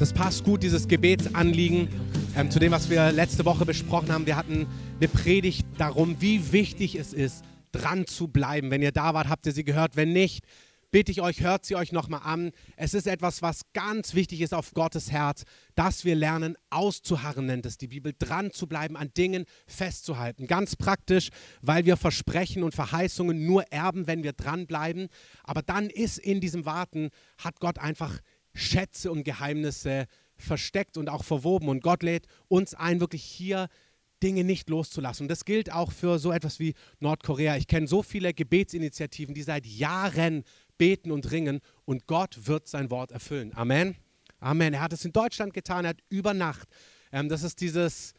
das passt gut, dieses Gebetsanliegen ähm, zu dem, was wir letzte Woche besprochen haben. Wir hatten eine Predigt darum, wie wichtig es ist, dran zu bleiben. Wenn ihr da wart, habt ihr sie gehört. Wenn nicht, bitte ich euch, hört sie euch nochmal an. Es ist etwas, was ganz wichtig ist auf Gottes Herz, dass wir lernen, auszuharren, nennt es die Bibel, dran zu bleiben, an Dingen festzuhalten. Ganz praktisch, weil wir Versprechen und Verheißungen nur erben, wenn wir dranbleiben. Aber dann ist in diesem Warten, hat Gott einfach Schätze und Geheimnisse versteckt und auch verwoben. Und Gott lädt uns ein, wirklich hier Dinge nicht loszulassen. Und das gilt auch für so etwas wie Nordkorea. Ich kenne so viele Gebetsinitiativen, die seit Jahren beten und ringen und Gott wird sein Wort erfüllen. Amen. Amen. Er hat es in Deutschland getan, er hat über Nacht. Ähm, das ist dieses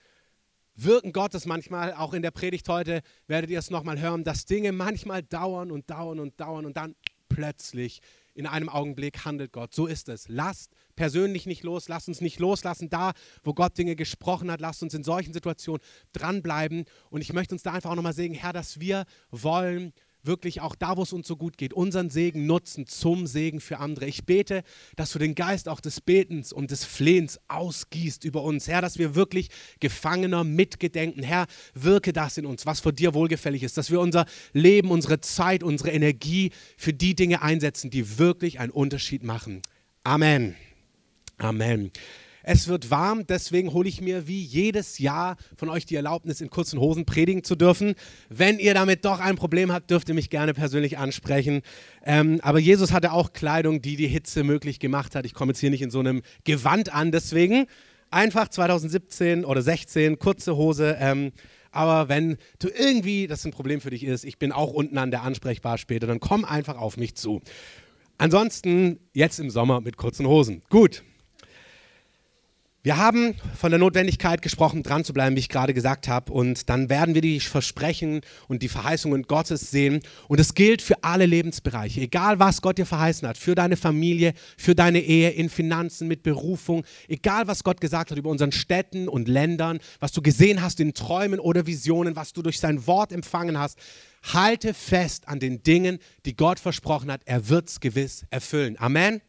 Wirken Gottes manchmal, auch in der Predigt heute werdet ihr es nochmal hören, dass Dinge manchmal dauern und dauern und dauern und dann plötzlich in einem Augenblick handelt Gott. So ist es. Lasst persönlich nicht los, lasst uns nicht loslassen. Da, wo Gott Dinge gesprochen hat, lasst uns in solchen Situationen dranbleiben. Und ich möchte uns da einfach auch nochmal sagen, Herr, dass wir wollen, wirklich auch da, wo es uns so gut geht, unseren Segen nutzen zum Segen für andere. Ich bete, dass du den Geist auch des Betens und des Flehens ausgießt über uns. Herr, dass wir wirklich Gefangener mitgedenken. Herr, wirke das in uns, was vor dir wohlgefällig ist, dass wir unser Leben, unsere Zeit, unsere Energie für die Dinge einsetzen, die wirklich einen Unterschied machen. Amen. Amen. Es wird warm, deswegen hole ich mir wie jedes Jahr von euch die Erlaubnis, in kurzen Hosen predigen zu dürfen. Wenn ihr damit doch ein Problem habt, dürft ihr mich gerne persönlich ansprechen. Ähm, aber Jesus hatte auch Kleidung, die die Hitze möglich gemacht hat. Ich komme jetzt hier nicht in so einem Gewand an, deswegen einfach 2017 oder 16 kurze Hose. Ähm, aber wenn du irgendwie, das ein Problem für dich ist, ich bin auch unten an der ansprechbar später, dann komm einfach auf mich zu. Ansonsten jetzt im Sommer mit kurzen Hosen. Gut. Wir haben von der Notwendigkeit gesprochen, dran zu bleiben, wie ich gerade gesagt habe. Und dann werden wir die Versprechen und die Verheißungen Gottes sehen. Und es gilt für alle Lebensbereiche, egal was Gott dir verheißen hat, für deine Familie, für deine Ehe, in Finanzen, mit Berufung, egal was Gott gesagt hat über unseren Städten und Ländern, was du gesehen hast in Träumen oder Visionen, was du durch sein Wort empfangen hast. Halte fest an den Dingen, die Gott versprochen hat. Er wird es gewiss erfüllen. Amen.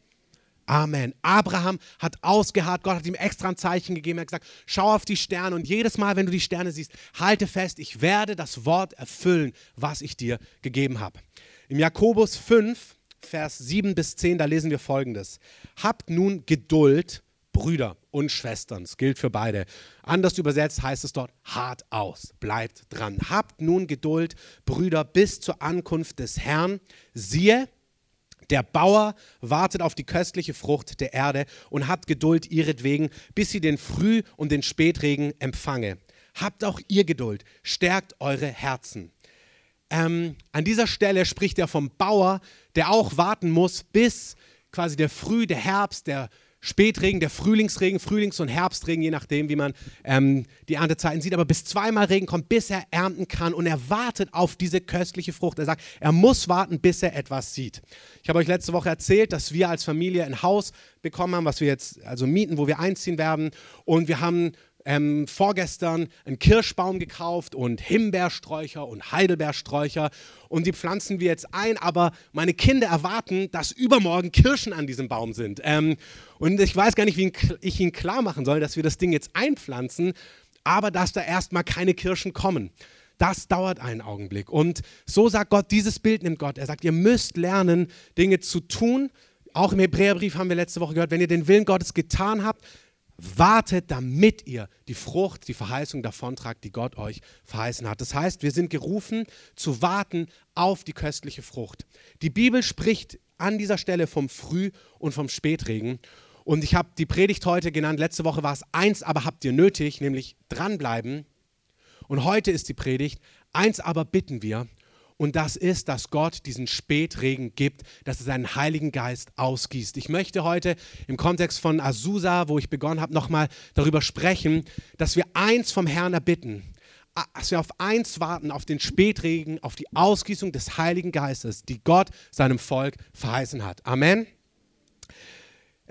Amen. Abraham hat ausgeharrt, Gott hat ihm extra ein Zeichen gegeben, er hat gesagt, schau auf die Sterne und jedes Mal, wenn du die Sterne siehst, halte fest, ich werde das Wort erfüllen, was ich dir gegeben habe. Im Jakobus 5, Vers 7 bis 10, da lesen wir folgendes. Habt nun Geduld, Brüder und Schwestern, es gilt für beide. Anders übersetzt heißt es dort, hart aus, bleibt dran. Habt nun Geduld, Brüder, bis zur Ankunft des Herrn. Siehe, der Bauer wartet auf die köstliche Frucht der Erde und hat Geduld ihretwegen, bis sie den Früh- und den Spätregen empfange. Habt auch ihr Geduld, stärkt eure Herzen. Ähm, an dieser Stelle spricht er vom Bauer, der auch warten muss, bis quasi der Früh, der Herbst, der Spätregen, der Frühlingsregen, Frühlings- und Herbstregen, je nachdem, wie man ähm, die Erntezeiten sieht, aber bis zweimal Regen kommt, bis er ernten kann und er wartet auf diese köstliche Frucht. Er sagt, er muss warten, bis er etwas sieht. Ich habe euch letzte Woche erzählt, dass wir als Familie ein Haus bekommen haben, was wir jetzt also mieten, wo wir einziehen werden und wir haben ähm, vorgestern einen Kirschbaum gekauft und Himbeersträucher und Heidelbeersträucher und die pflanzen wir jetzt ein, aber meine Kinder erwarten, dass übermorgen Kirschen an diesem Baum sind. Ähm, und ich weiß gar nicht, wie ich ihnen klar machen soll, dass wir das Ding jetzt einpflanzen, aber dass da erstmal keine Kirschen kommen. Das dauert einen Augenblick. Und so sagt Gott, dieses Bild nimmt Gott. Er sagt, ihr müsst lernen, Dinge zu tun. Auch im Hebräerbrief haben wir letzte Woche gehört, wenn ihr den Willen Gottes getan habt, wartet, damit ihr die Frucht, die Verheißung davontragt, die Gott euch verheißen hat. Das heißt, wir sind gerufen zu warten auf die köstliche Frucht. Die Bibel spricht an dieser Stelle vom Früh- und vom Spätregen. Und ich habe die Predigt heute genannt, letzte Woche war es eins, aber habt ihr nötig, nämlich dranbleiben. Und heute ist die Predigt, eins aber bitten wir, und das ist, dass Gott diesen Spätregen gibt, dass er seinen Heiligen Geist ausgießt. Ich möchte heute im Kontext von Azusa, wo ich begonnen habe, nochmal darüber sprechen, dass wir eins vom Herrn erbitten, dass wir auf eins warten, auf den Spätregen, auf die Ausgießung des Heiligen Geistes, die Gott seinem Volk verheißen hat. Amen.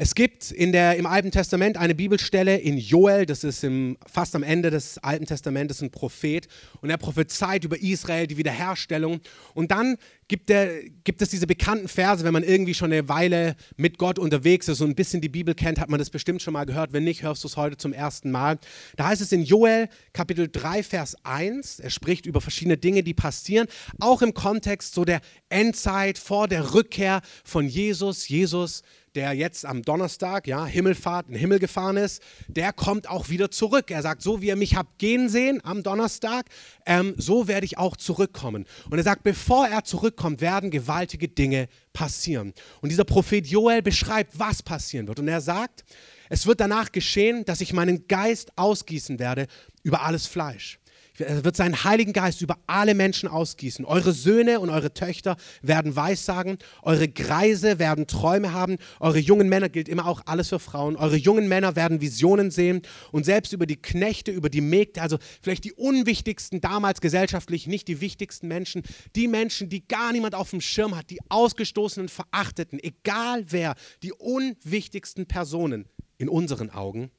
Es gibt in der, im Alten Testament eine Bibelstelle in Joel, das ist im, fast am Ende des Alten Testamentes ein Prophet, und er prophezeit über Israel, die Wiederherstellung. Und dann gibt, der, gibt es diese bekannten Verse, wenn man irgendwie schon eine Weile mit Gott unterwegs ist und ein bisschen die Bibel kennt, hat man das bestimmt schon mal gehört. Wenn nicht, hörst du es heute zum ersten Mal. Da heißt es in Joel Kapitel 3, Vers 1, er spricht über verschiedene Dinge, die passieren, auch im Kontext so der Endzeit, vor der Rückkehr von Jesus. Jesus der jetzt am Donnerstag, ja, Himmelfahrt, in den Himmel gefahren ist, der kommt auch wieder zurück. Er sagt, so wie ihr mich habt gehen sehen am Donnerstag, ähm, so werde ich auch zurückkommen. Und er sagt, bevor er zurückkommt, werden gewaltige Dinge passieren. Und dieser Prophet Joel beschreibt, was passieren wird. Und er sagt, es wird danach geschehen, dass ich meinen Geist ausgießen werde über alles Fleisch. Er wird seinen Heiligen Geist über alle Menschen ausgießen. Eure Söhne und eure Töchter werden Weissagen, eure Greise werden Träume haben, eure jungen Männer gilt immer auch alles für Frauen, eure jungen Männer werden Visionen sehen und selbst über die Knechte, über die Mägde, also vielleicht die unwichtigsten damals gesellschaftlich, nicht die wichtigsten Menschen, die Menschen, die gar niemand auf dem Schirm hat, die ausgestoßenen, verachteten, egal wer, die unwichtigsten Personen in unseren Augen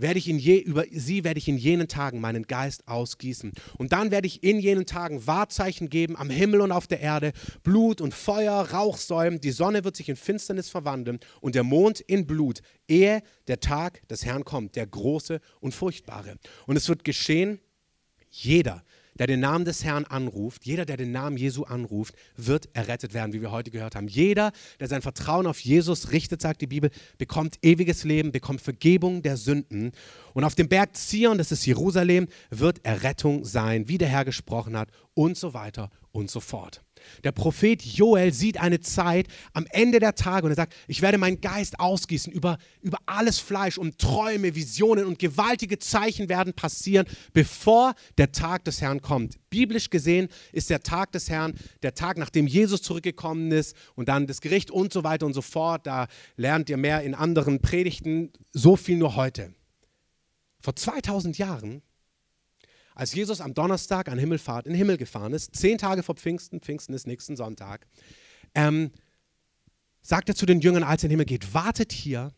werde ich in je, über sie werde ich in jenen Tagen meinen Geist ausgießen. Und dann werde ich in jenen Tagen Wahrzeichen geben am Himmel und auf der Erde, Blut und Feuer, Rauchsäulen, die Sonne wird sich in Finsternis verwandeln und der Mond in Blut, ehe der Tag des Herrn kommt, der große und furchtbare. Und es wird geschehen, jeder, der den Namen des Herrn anruft, jeder, der den Namen Jesu anruft, wird errettet werden, wie wir heute gehört haben. Jeder, der sein Vertrauen auf Jesus richtet, sagt die Bibel, bekommt ewiges Leben, bekommt Vergebung der Sünden. Und auf dem Berg Zion, das ist Jerusalem, wird Errettung sein, wie der Herr gesprochen hat und so weiter und so fort. Der Prophet Joel sieht eine Zeit am Ende der Tage und er sagt, ich werde meinen Geist ausgießen über, über alles Fleisch und Träume, Visionen und gewaltige Zeichen werden passieren, bevor der Tag des Herrn kommt. Biblisch gesehen ist der Tag des Herrn der Tag, nachdem Jesus zurückgekommen ist und dann das Gericht und so weiter und so fort. Da lernt ihr mehr in anderen Predigten, so viel nur heute. Vor 2000 Jahren als Jesus am Donnerstag an Himmelfahrt in den Himmel gefahren ist, zehn Tage vor Pfingsten, Pfingsten ist nächsten Sonntag, ähm, sagt er zu den Jüngern, als er in den Himmel geht, wartet hier,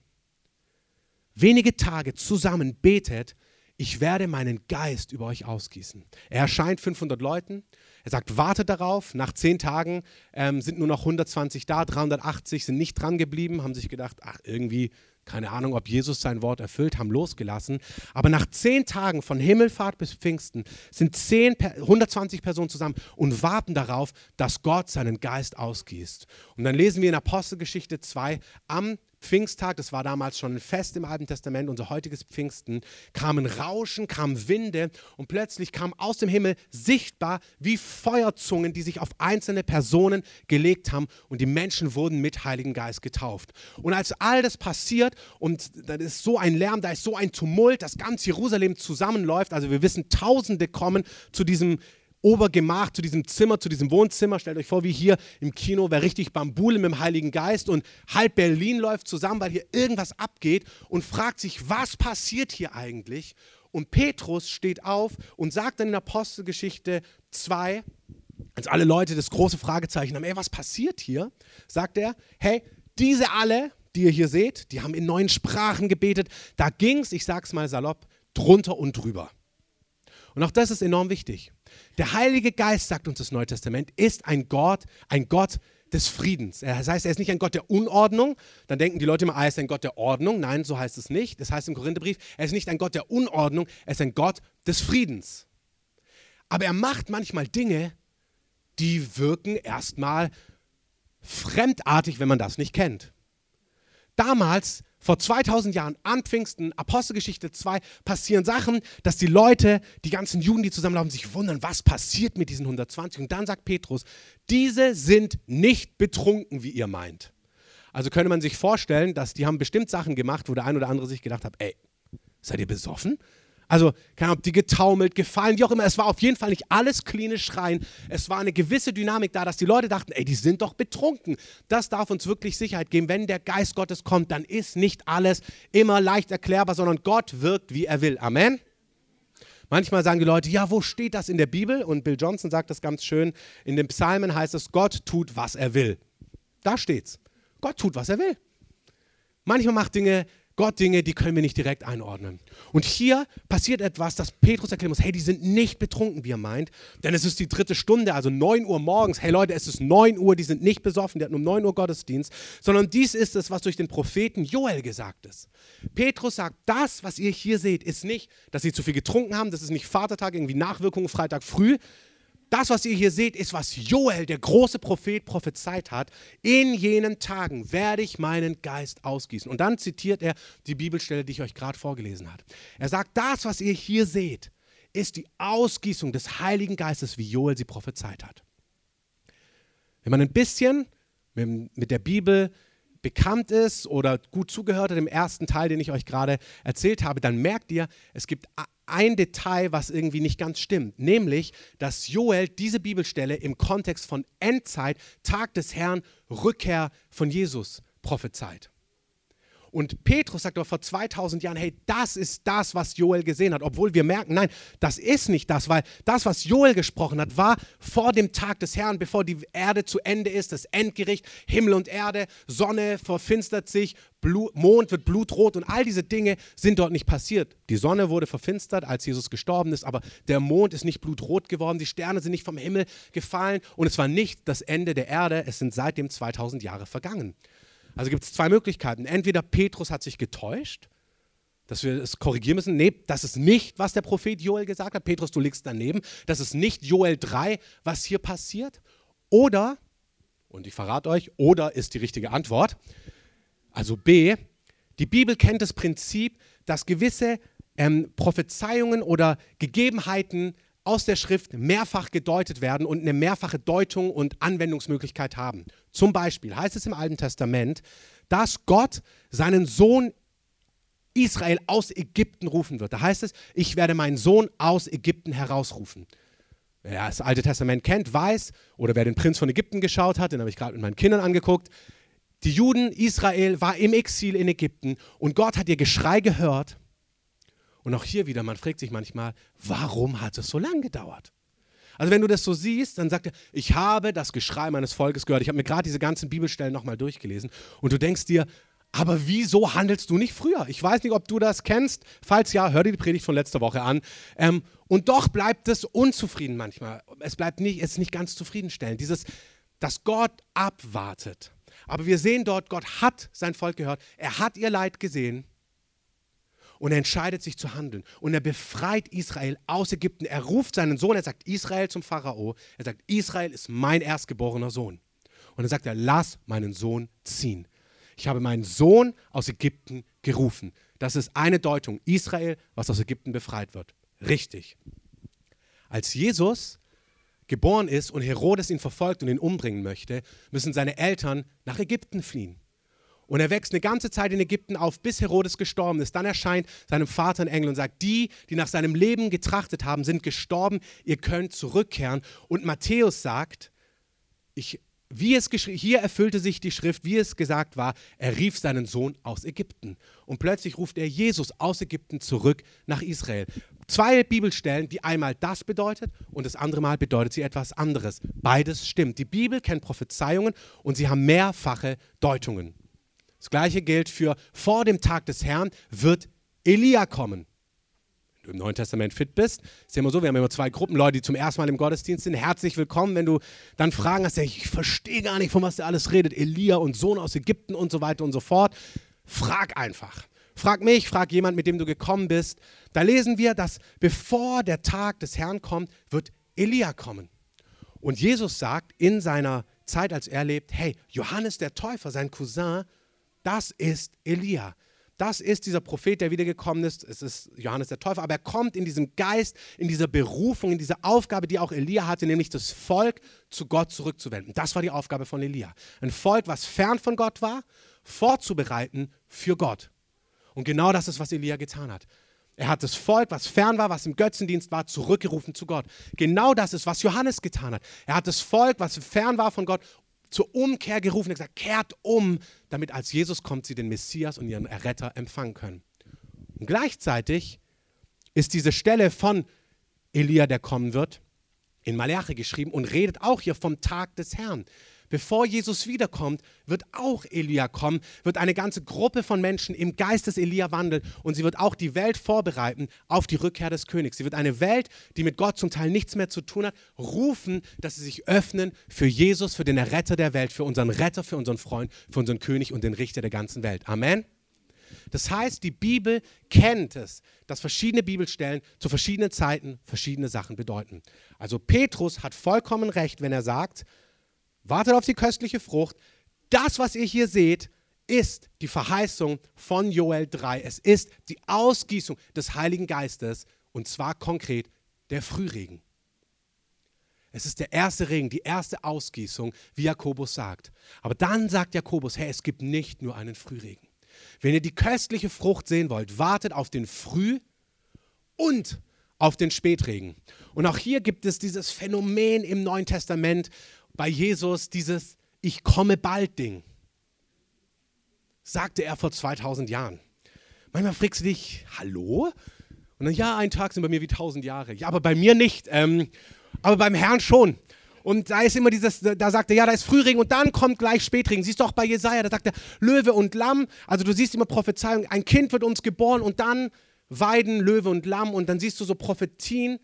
wenige Tage zusammen, betet, ich werde meinen Geist über euch ausgießen. Er erscheint 500 Leuten. Er sagt, wartet darauf. Nach zehn Tagen ähm, sind nur noch 120 da, 380 sind nicht dran geblieben, haben sich gedacht, ach, irgendwie keine Ahnung, ob Jesus sein Wort erfüllt, haben losgelassen. Aber nach zehn Tagen von Himmelfahrt bis Pfingsten sind 10, 120 Personen zusammen und warten darauf, dass Gott seinen Geist ausgießt. Und dann lesen wir in Apostelgeschichte 2, am Pfingsttag, das war damals schon ein Fest im Alten Testament, unser heutiges Pfingsten, kamen Rauschen, kamen Winde und plötzlich kam aus dem Himmel sichtbar wie Feuerzungen, die sich auf einzelne Personen gelegt haben und die Menschen wurden mit Heiligen Geist getauft. Und als all das passiert und da ist so ein Lärm, da ist so ein Tumult, dass ganz Jerusalem zusammenläuft, also wir wissen, Tausende kommen zu diesem Obergemach, zu diesem Zimmer, zu diesem Wohnzimmer. Stellt euch vor, wie hier im Kino wäre richtig Bambule mit dem Heiligen Geist und halb Berlin läuft zusammen, weil hier irgendwas abgeht und fragt sich, was passiert hier eigentlich? Und Petrus steht auf und sagt dann in Apostelgeschichte 2, als alle Leute das große Fragezeichen haben, ey, was passiert hier? Sagt er, hey, diese alle, die ihr hier seht, die haben in neuen Sprachen gebetet. Da ging es, ich sag's mal salopp, drunter und drüber. Und auch das ist enorm wichtig. Der Heilige Geist, sagt uns das Neue Testament, ist ein Gott, ein Gott des Friedens. Das heißt, er ist nicht ein Gott der Unordnung. Dann denken die Leute immer, ah, er ist ein Gott der Ordnung. Nein, so heißt es nicht. Das heißt im Korintherbrief, er ist nicht ein Gott der Unordnung, er ist ein Gott des Friedens. Aber er macht manchmal Dinge, die wirken erstmal fremdartig, wenn man das nicht kennt. Damals vor 2000 Jahren an Pfingsten, Apostelgeschichte 2, passieren Sachen, dass die Leute, die ganzen Juden, die zusammenlaufen, sich wundern, was passiert mit diesen 120. Und dann sagt Petrus, diese sind nicht betrunken, wie ihr meint. Also könnte man sich vorstellen, dass die haben bestimmt Sachen gemacht, wo der ein oder andere sich gedacht hat, ey, seid ihr besoffen? Also, keine Ahnung, die getaumelt, gefallen, wie auch immer. Es war auf jeden Fall nicht alles klinisch rein. Es war eine gewisse Dynamik da, dass die Leute dachten, ey, die sind doch betrunken. Das darf uns wirklich Sicherheit geben. Wenn der Geist Gottes kommt, dann ist nicht alles immer leicht erklärbar, sondern Gott wirkt, wie er will. Amen. Manchmal sagen die Leute, ja, wo steht das in der Bibel? Und Bill Johnson sagt das ganz schön. In den Psalmen heißt es, Gott tut, was er will. Da steht's. Gott tut, was er will. Manchmal macht Dinge Gott Dinge, die können wir nicht direkt einordnen. Und hier passiert etwas, das Petrus erklären muss. Hey, die sind nicht betrunken, wie er meint. Denn es ist die dritte Stunde, also 9 Uhr morgens. Hey Leute, es ist 9 Uhr, die sind nicht besoffen, die hatten um 9 Uhr Gottesdienst. Sondern dies ist es, was durch den Propheten Joel gesagt ist. Petrus sagt, das, was ihr hier seht, ist nicht, dass sie zu viel getrunken haben. Das ist nicht Vatertag, irgendwie Nachwirkungen Freitag früh, das, was ihr hier seht, ist, was Joel, der große Prophet, prophezeit hat. In jenen Tagen werde ich meinen Geist ausgießen. Und dann zitiert er die Bibelstelle, die ich euch gerade vorgelesen habe. Er sagt, das, was ihr hier seht, ist die Ausgießung des Heiligen Geistes, wie Joel sie prophezeit hat. Wenn man ein bisschen mit der Bibel bekannt ist oder gut zugehört hat im ersten Teil, den ich euch gerade erzählt habe, dann merkt ihr, es gibt ein Detail, was irgendwie nicht ganz stimmt, nämlich, dass Joel diese Bibelstelle im Kontext von Endzeit, Tag des Herrn, Rückkehr von Jesus prophezeit. Und Petrus sagt aber vor 2000 Jahren, hey, das ist das, was Joel gesehen hat. Obwohl wir merken, nein, das ist nicht das, weil das, was Joel gesprochen hat, war vor dem Tag des Herrn, bevor die Erde zu Ende ist, das Endgericht, Himmel und Erde, Sonne verfinstert sich, Blut, Mond wird blutrot und all diese Dinge sind dort nicht passiert. Die Sonne wurde verfinstert, als Jesus gestorben ist, aber der Mond ist nicht blutrot geworden, die Sterne sind nicht vom Himmel gefallen und es war nicht das Ende der Erde, es sind seitdem 2000 Jahre vergangen. Also gibt es zwei Möglichkeiten. Entweder Petrus hat sich getäuscht, dass wir es korrigieren müssen. Nee, das ist nicht, was der Prophet Joel gesagt hat. Petrus, du liegst daneben. Das ist nicht Joel 3, was hier passiert. Oder, und ich verrate euch, oder ist die richtige Antwort. Also B, die Bibel kennt das Prinzip, dass gewisse ähm, Prophezeiungen oder Gegebenheiten aus der Schrift mehrfach gedeutet werden und eine mehrfache Deutung und Anwendungsmöglichkeit haben. Zum Beispiel heißt es im Alten Testament, dass Gott seinen Sohn Israel aus Ägypten rufen wird. Da heißt es, ich werde meinen Sohn aus Ägypten herausrufen. Wer das Alte Testament kennt, weiß, oder wer den Prinz von Ägypten geschaut hat, den habe ich gerade mit meinen Kindern angeguckt, die Juden, Israel war im Exil in Ägypten und Gott hat ihr Geschrei gehört und auch hier wieder, man fragt sich manchmal, warum hat es so lange gedauert? Also wenn du das so siehst, dann sagt er, ich habe das Geschrei meines Volkes gehört. Ich habe mir gerade diese ganzen Bibelstellen nochmal durchgelesen und du denkst dir, aber wieso handelst du nicht früher? Ich weiß nicht, ob du das kennst. Falls ja, hör dir die Predigt von letzter Woche an. Ähm, und doch bleibt es unzufrieden manchmal. Es bleibt nicht, es ist nicht ganz zufriedenstellend. Dieses, dass Gott abwartet. Aber wir sehen dort, Gott hat sein Volk gehört. Er hat ihr Leid gesehen und er entscheidet sich zu handeln. Und er befreit Israel aus Ägypten. Er ruft seinen Sohn, er sagt Israel zum Pharao. Er sagt, Israel ist mein erstgeborener Sohn. Und dann sagt er, lass meinen Sohn ziehen. Ich habe meinen Sohn aus Ägypten gerufen. Das ist eine Deutung. Israel, was aus Ägypten befreit wird. Richtig. Als Jesus geboren ist und Herodes ihn verfolgt und ihn umbringen möchte, müssen seine Eltern nach Ägypten fliehen. Und er wächst eine ganze Zeit in Ägypten auf, bis Herodes gestorben ist. Dann erscheint seinem Vater ein Engel und sagt, die, die nach seinem Leben getrachtet haben, sind gestorben, ihr könnt zurückkehren. Und Matthäus sagt, ich, wie es hier erfüllte sich die Schrift, wie es gesagt war, er rief seinen Sohn aus Ägypten. Und plötzlich ruft er Jesus aus Ägypten zurück nach Israel. Zwei Bibelstellen, die einmal das bedeutet und das andere Mal bedeutet sie etwas anderes. Beides stimmt. Die Bibel kennt Prophezeiungen und sie haben mehrfache Deutungen. Das gleiche gilt für vor dem Tag des Herrn wird Elia kommen. Wenn du im Neuen Testament fit bist, ist ja immer so, wir haben immer zwei Gruppen, Leute, die zum ersten Mal im Gottesdienst sind. Herzlich willkommen, wenn du dann Fragen hast, ich verstehe gar nicht, von was der alles redet. Elia und Sohn aus Ägypten und so weiter und so fort. Frag einfach. Frag mich, frag jemand, mit dem du gekommen bist. Da lesen wir, dass bevor der Tag des Herrn kommt, wird Elia kommen. Und Jesus sagt in seiner Zeit, als er lebt, hey, Johannes der Täufer, sein Cousin, das ist Elia. Das ist dieser Prophet, der wiedergekommen ist. Es ist Johannes der Täufer, aber er kommt in diesem Geist, in dieser Berufung, in dieser Aufgabe, die auch Elia hatte, nämlich das Volk zu Gott zurückzuwenden. Das war die Aufgabe von Elia. Ein Volk, was fern von Gott war, vorzubereiten für Gott. Und genau das ist, was Elia getan hat. Er hat das Volk, was fern war, was im Götzendienst war, zurückgerufen zu Gott. Genau das ist, was Johannes getan hat. Er hat das Volk, was fern war von Gott, zur Umkehr gerufen und gesagt, kehrt um, damit als Jesus kommt, sie den Messias und ihren Erretter empfangen können. Und gleichzeitig ist diese Stelle von Elia, der kommen wird, in Malachi geschrieben und redet auch hier vom Tag des Herrn. Bevor Jesus wiederkommt, wird auch Elia kommen, wird eine ganze Gruppe von Menschen im Geist des Elia wandeln und sie wird auch die Welt vorbereiten auf die Rückkehr des Königs. Sie wird eine Welt, die mit Gott zum Teil nichts mehr zu tun hat, rufen, dass sie sich öffnen für Jesus, für den Erretter der Welt, für unseren Retter, für unseren Freund, für unseren König und den Richter der ganzen Welt. Amen. Das heißt, die Bibel kennt es, dass verschiedene Bibelstellen zu verschiedenen Zeiten verschiedene Sachen bedeuten. Also Petrus hat vollkommen recht, wenn er sagt, wartet auf die köstliche Frucht. Das, was ihr hier seht, ist die Verheißung von Joel 3. Es ist die Ausgießung des Heiligen Geistes und zwar konkret der Frühregen. Es ist der erste Regen, die erste Ausgießung, wie Jakobus sagt. Aber dann sagt Jakobus, hey, es gibt nicht nur einen Frühregen. Wenn ihr die köstliche Frucht sehen wollt, wartet auf den Früh- und auf den Spätregen. Und auch hier gibt es dieses Phänomen im Neuen Testament bei Jesus, dieses Ich komme bald Ding. Sagte er vor 2000 Jahren. Manchmal fragst du dich, hallo? Und dann, ja, ein Tag sind bei mir wie 1000 Jahre. Ja, aber bei mir nicht. Ähm, aber beim Herrn schon. Und da ist immer dieses, da sagt er, ja, da ist Frühregen und dann kommt gleich Spätregen. Siehst du auch bei Jesaja, da sagt er, Löwe und Lamm. Also du siehst immer Prophezeiung, ein Kind wird uns geboren und dann Weiden, Löwe und Lamm. Und dann siehst du so Prophetien,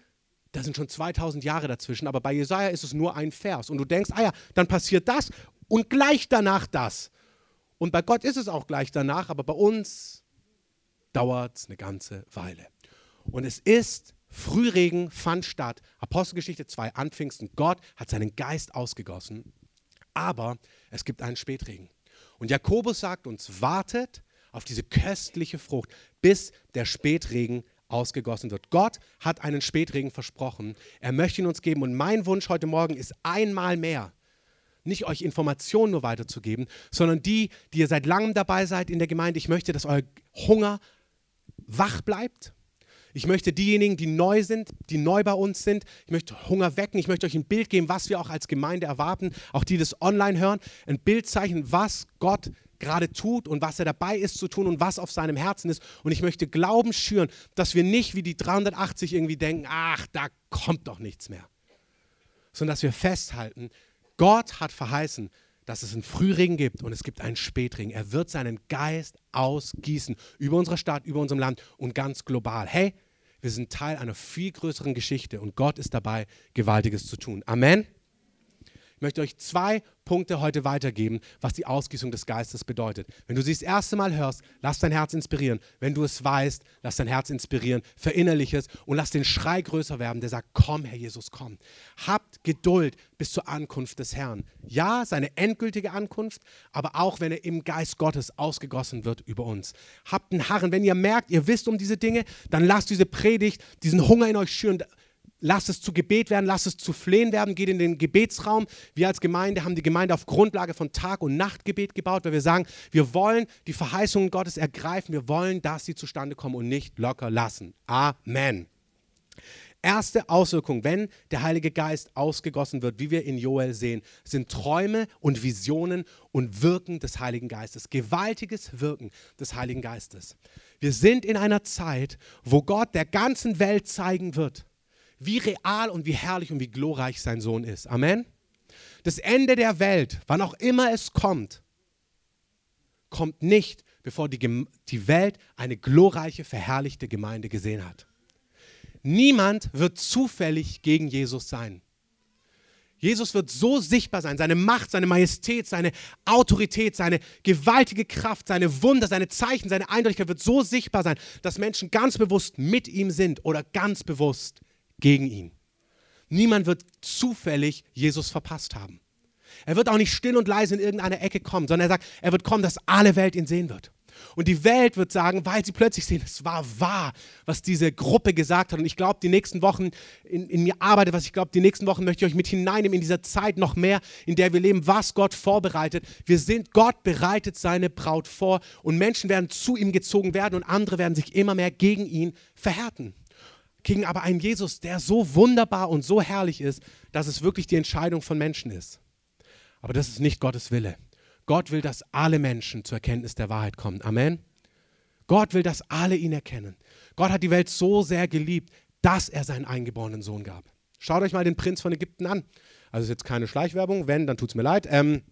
da sind schon 2000 Jahre dazwischen. Aber bei Jesaja ist es nur ein Vers. Und du denkst, ah ja, dann passiert das und gleich danach das. Und bei Gott ist es auch gleich danach, aber bei uns dauert es eine ganze Weile. Und es ist Frühregen fand statt. Apostelgeschichte 2 an Pfingsten. Gott hat seinen Geist ausgegossen, aber es gibt einen Spätregen. Und Jakobus sagt uns, wartet auf diese köstliche Frucht, bis der Spätregen ausgegossen wird. Gott hat einen Spätregen versprochen. Er möchte ihn uns geben. Und mein Wunsch heute Morgen ist einmal mehr, nicht euch Informationen nur weiterzugeben, sondern die, die ihr seit langem dabei seid in der Gemeinde. Ich möchte, dass euer Hunger wach bleibt ich möchte diejenigen, die neu sind, die neu bei uns sind, ich möchte Hunger wecken. Ich möchte euch ein Bild geben, was wir auch als Gemeinde erwarten. Auch die, die das online hören, ein Bild zeichnen, was Gott gerade tut und was er dabei ist zu tun und was auf seinem Herzen ist. Und ich möchte Glauben schüren, dass wir nicht wie die 380 irgendwie denken, ach, da kommt doch nichts mehr. Sondern dass wir festhalten, Gott hat verheißen, dass es einen Frühregen gibt und es gibt einen Spätregen. Er wird seinen Geist ausgießen über unsere Stadt, über unserem Land und ganz global. Hey, wir sind Teil einer viel größeren Geschichte und Gott ist dabei, Gewaltiges zu tun. Amen. Ich möchte euch zwei Punkte heute weitergeben, was die Ausgießung des Geistes bedeutet. Wenn du sie das erste Mal hörst, lass dein Herz inspirieren. Wenn du es weißt, lass dein Herz inspirieren, verinnerliche es und lass den Schrei größer werden, der sagt, komm, Herr Jesus, komm. Habt Geduld bis zur Ankunft des Herrn. Ja, seine endgültige Ankunft, aber auch, wenn er im Geist Gottes ausgegossen wird über uns. Habt einen Harren. Wenn ihr merkt, ihr wisst um diese Dinge, dann lasst diese Predigt, diesen Hunger in euch schüren Lasst es zu Gebet werden, lasst es zu Flehen werden, geht in den Gebetsraum. Wir als Gemeinde haben die Gemeinde auf Grundlage von Tag- und Nachtgebet gebaut, weil wir sagen, wir wollen die Verheißungen Gottes ergreifen, wir wollen, dass sie zustande kommen und nicht locker lassen. Amen. Erste Auswirkung, wenn der Heilige Geist ausgegossen wird, wie wir in Joel sehen, sind Träume und Visionen und Wirken des Heiligen Geistes. Gewaltiges Wirken des Heiligen Geistes. Wir sind in einer Zeit, wo Gott der ganzen Welt zeigen wird, wie real und wie herrlich und wie glorreich sein Sohn ist. Amen. Das Ende der Welt, wann auch immer es kommt, kommt nicht, bevor die, die Welt eine glorreiche, verherrlichte Gemeinde gesehen hat. Niemand wird zufällig gegen Jesus sein. Jesus wird so sichtbar sein, seine Macht, seine Majestät, seine Autorität, seine gewaltige Kraft, seine Wunder, seine Zeichen, seine Eindeutigkeit wird so sichtbar sein, dass Menschen ganz bewusst mit ihm sind oder ganz bewusst gegen ihn. Niemand wird zufällig Jesus verpasst haben. Er wird auch nicht still und leise in irgendeine Ecke kommen, sondern er sagt, er wird kommen, dass alle Welt ihn sehen wird. Und die Welt wird sagen, weil sie plötzlich sehen, es war wahr, was diese Gruppe gesagt hat. Und ich glaube, die nächsten Wochen in, in mir arbeitet was. Ich glaube, die nächsten Wochen möchte ich euch mit hineinnehmen in dieser Zeit noch mehr, in der wir leben, was Gott vorbereitet. Wir sind, Gott bereitet seine Braut vor und Menschen werden zu ihm gezogen werden und andere werden sich immer mehr gegen ihn verhärten gegen aber einen Jesus, der so wunderbar und so herrlich ist, dass es wirklich die Entscheidung von Menschen ist. Aber das ist nicht Gottes Wille. Gott will, dass alle Menschen zur Erkenntnis der Wahrheit kommen. Amen. Gott will, dass alle ihn erkennen. Gott hat die Welt so sehr geliebt, dass er seinen eingeborenen Sohn gab. Schaut euch mal den Prinz von Ägypten an. Also ist jetzt keine Schleichwerbung. Wenn, dann tut es mir leid. Ähm,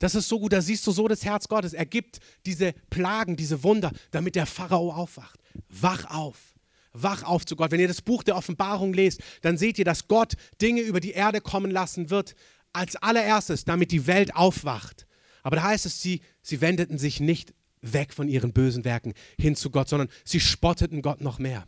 das ist so gut, da siehst du so das Herz Gottes. Er gibt diese Plagen, diese Wunder, damit der Pharao aufwacht. Wach auf. Wach auf zu Gott. Wenn ihr das Buch der Offenbarung lest, dann seht ihr, dass Gott Dinge über die Erde kommen lassen wird, als allererstes, damit die Welt aufwacht. Aber da heißt es, sie, sie wendeten sich nicht weg von ihren bösen Werken hin zu Gott, sondern sie spotteten Gott noch mehr.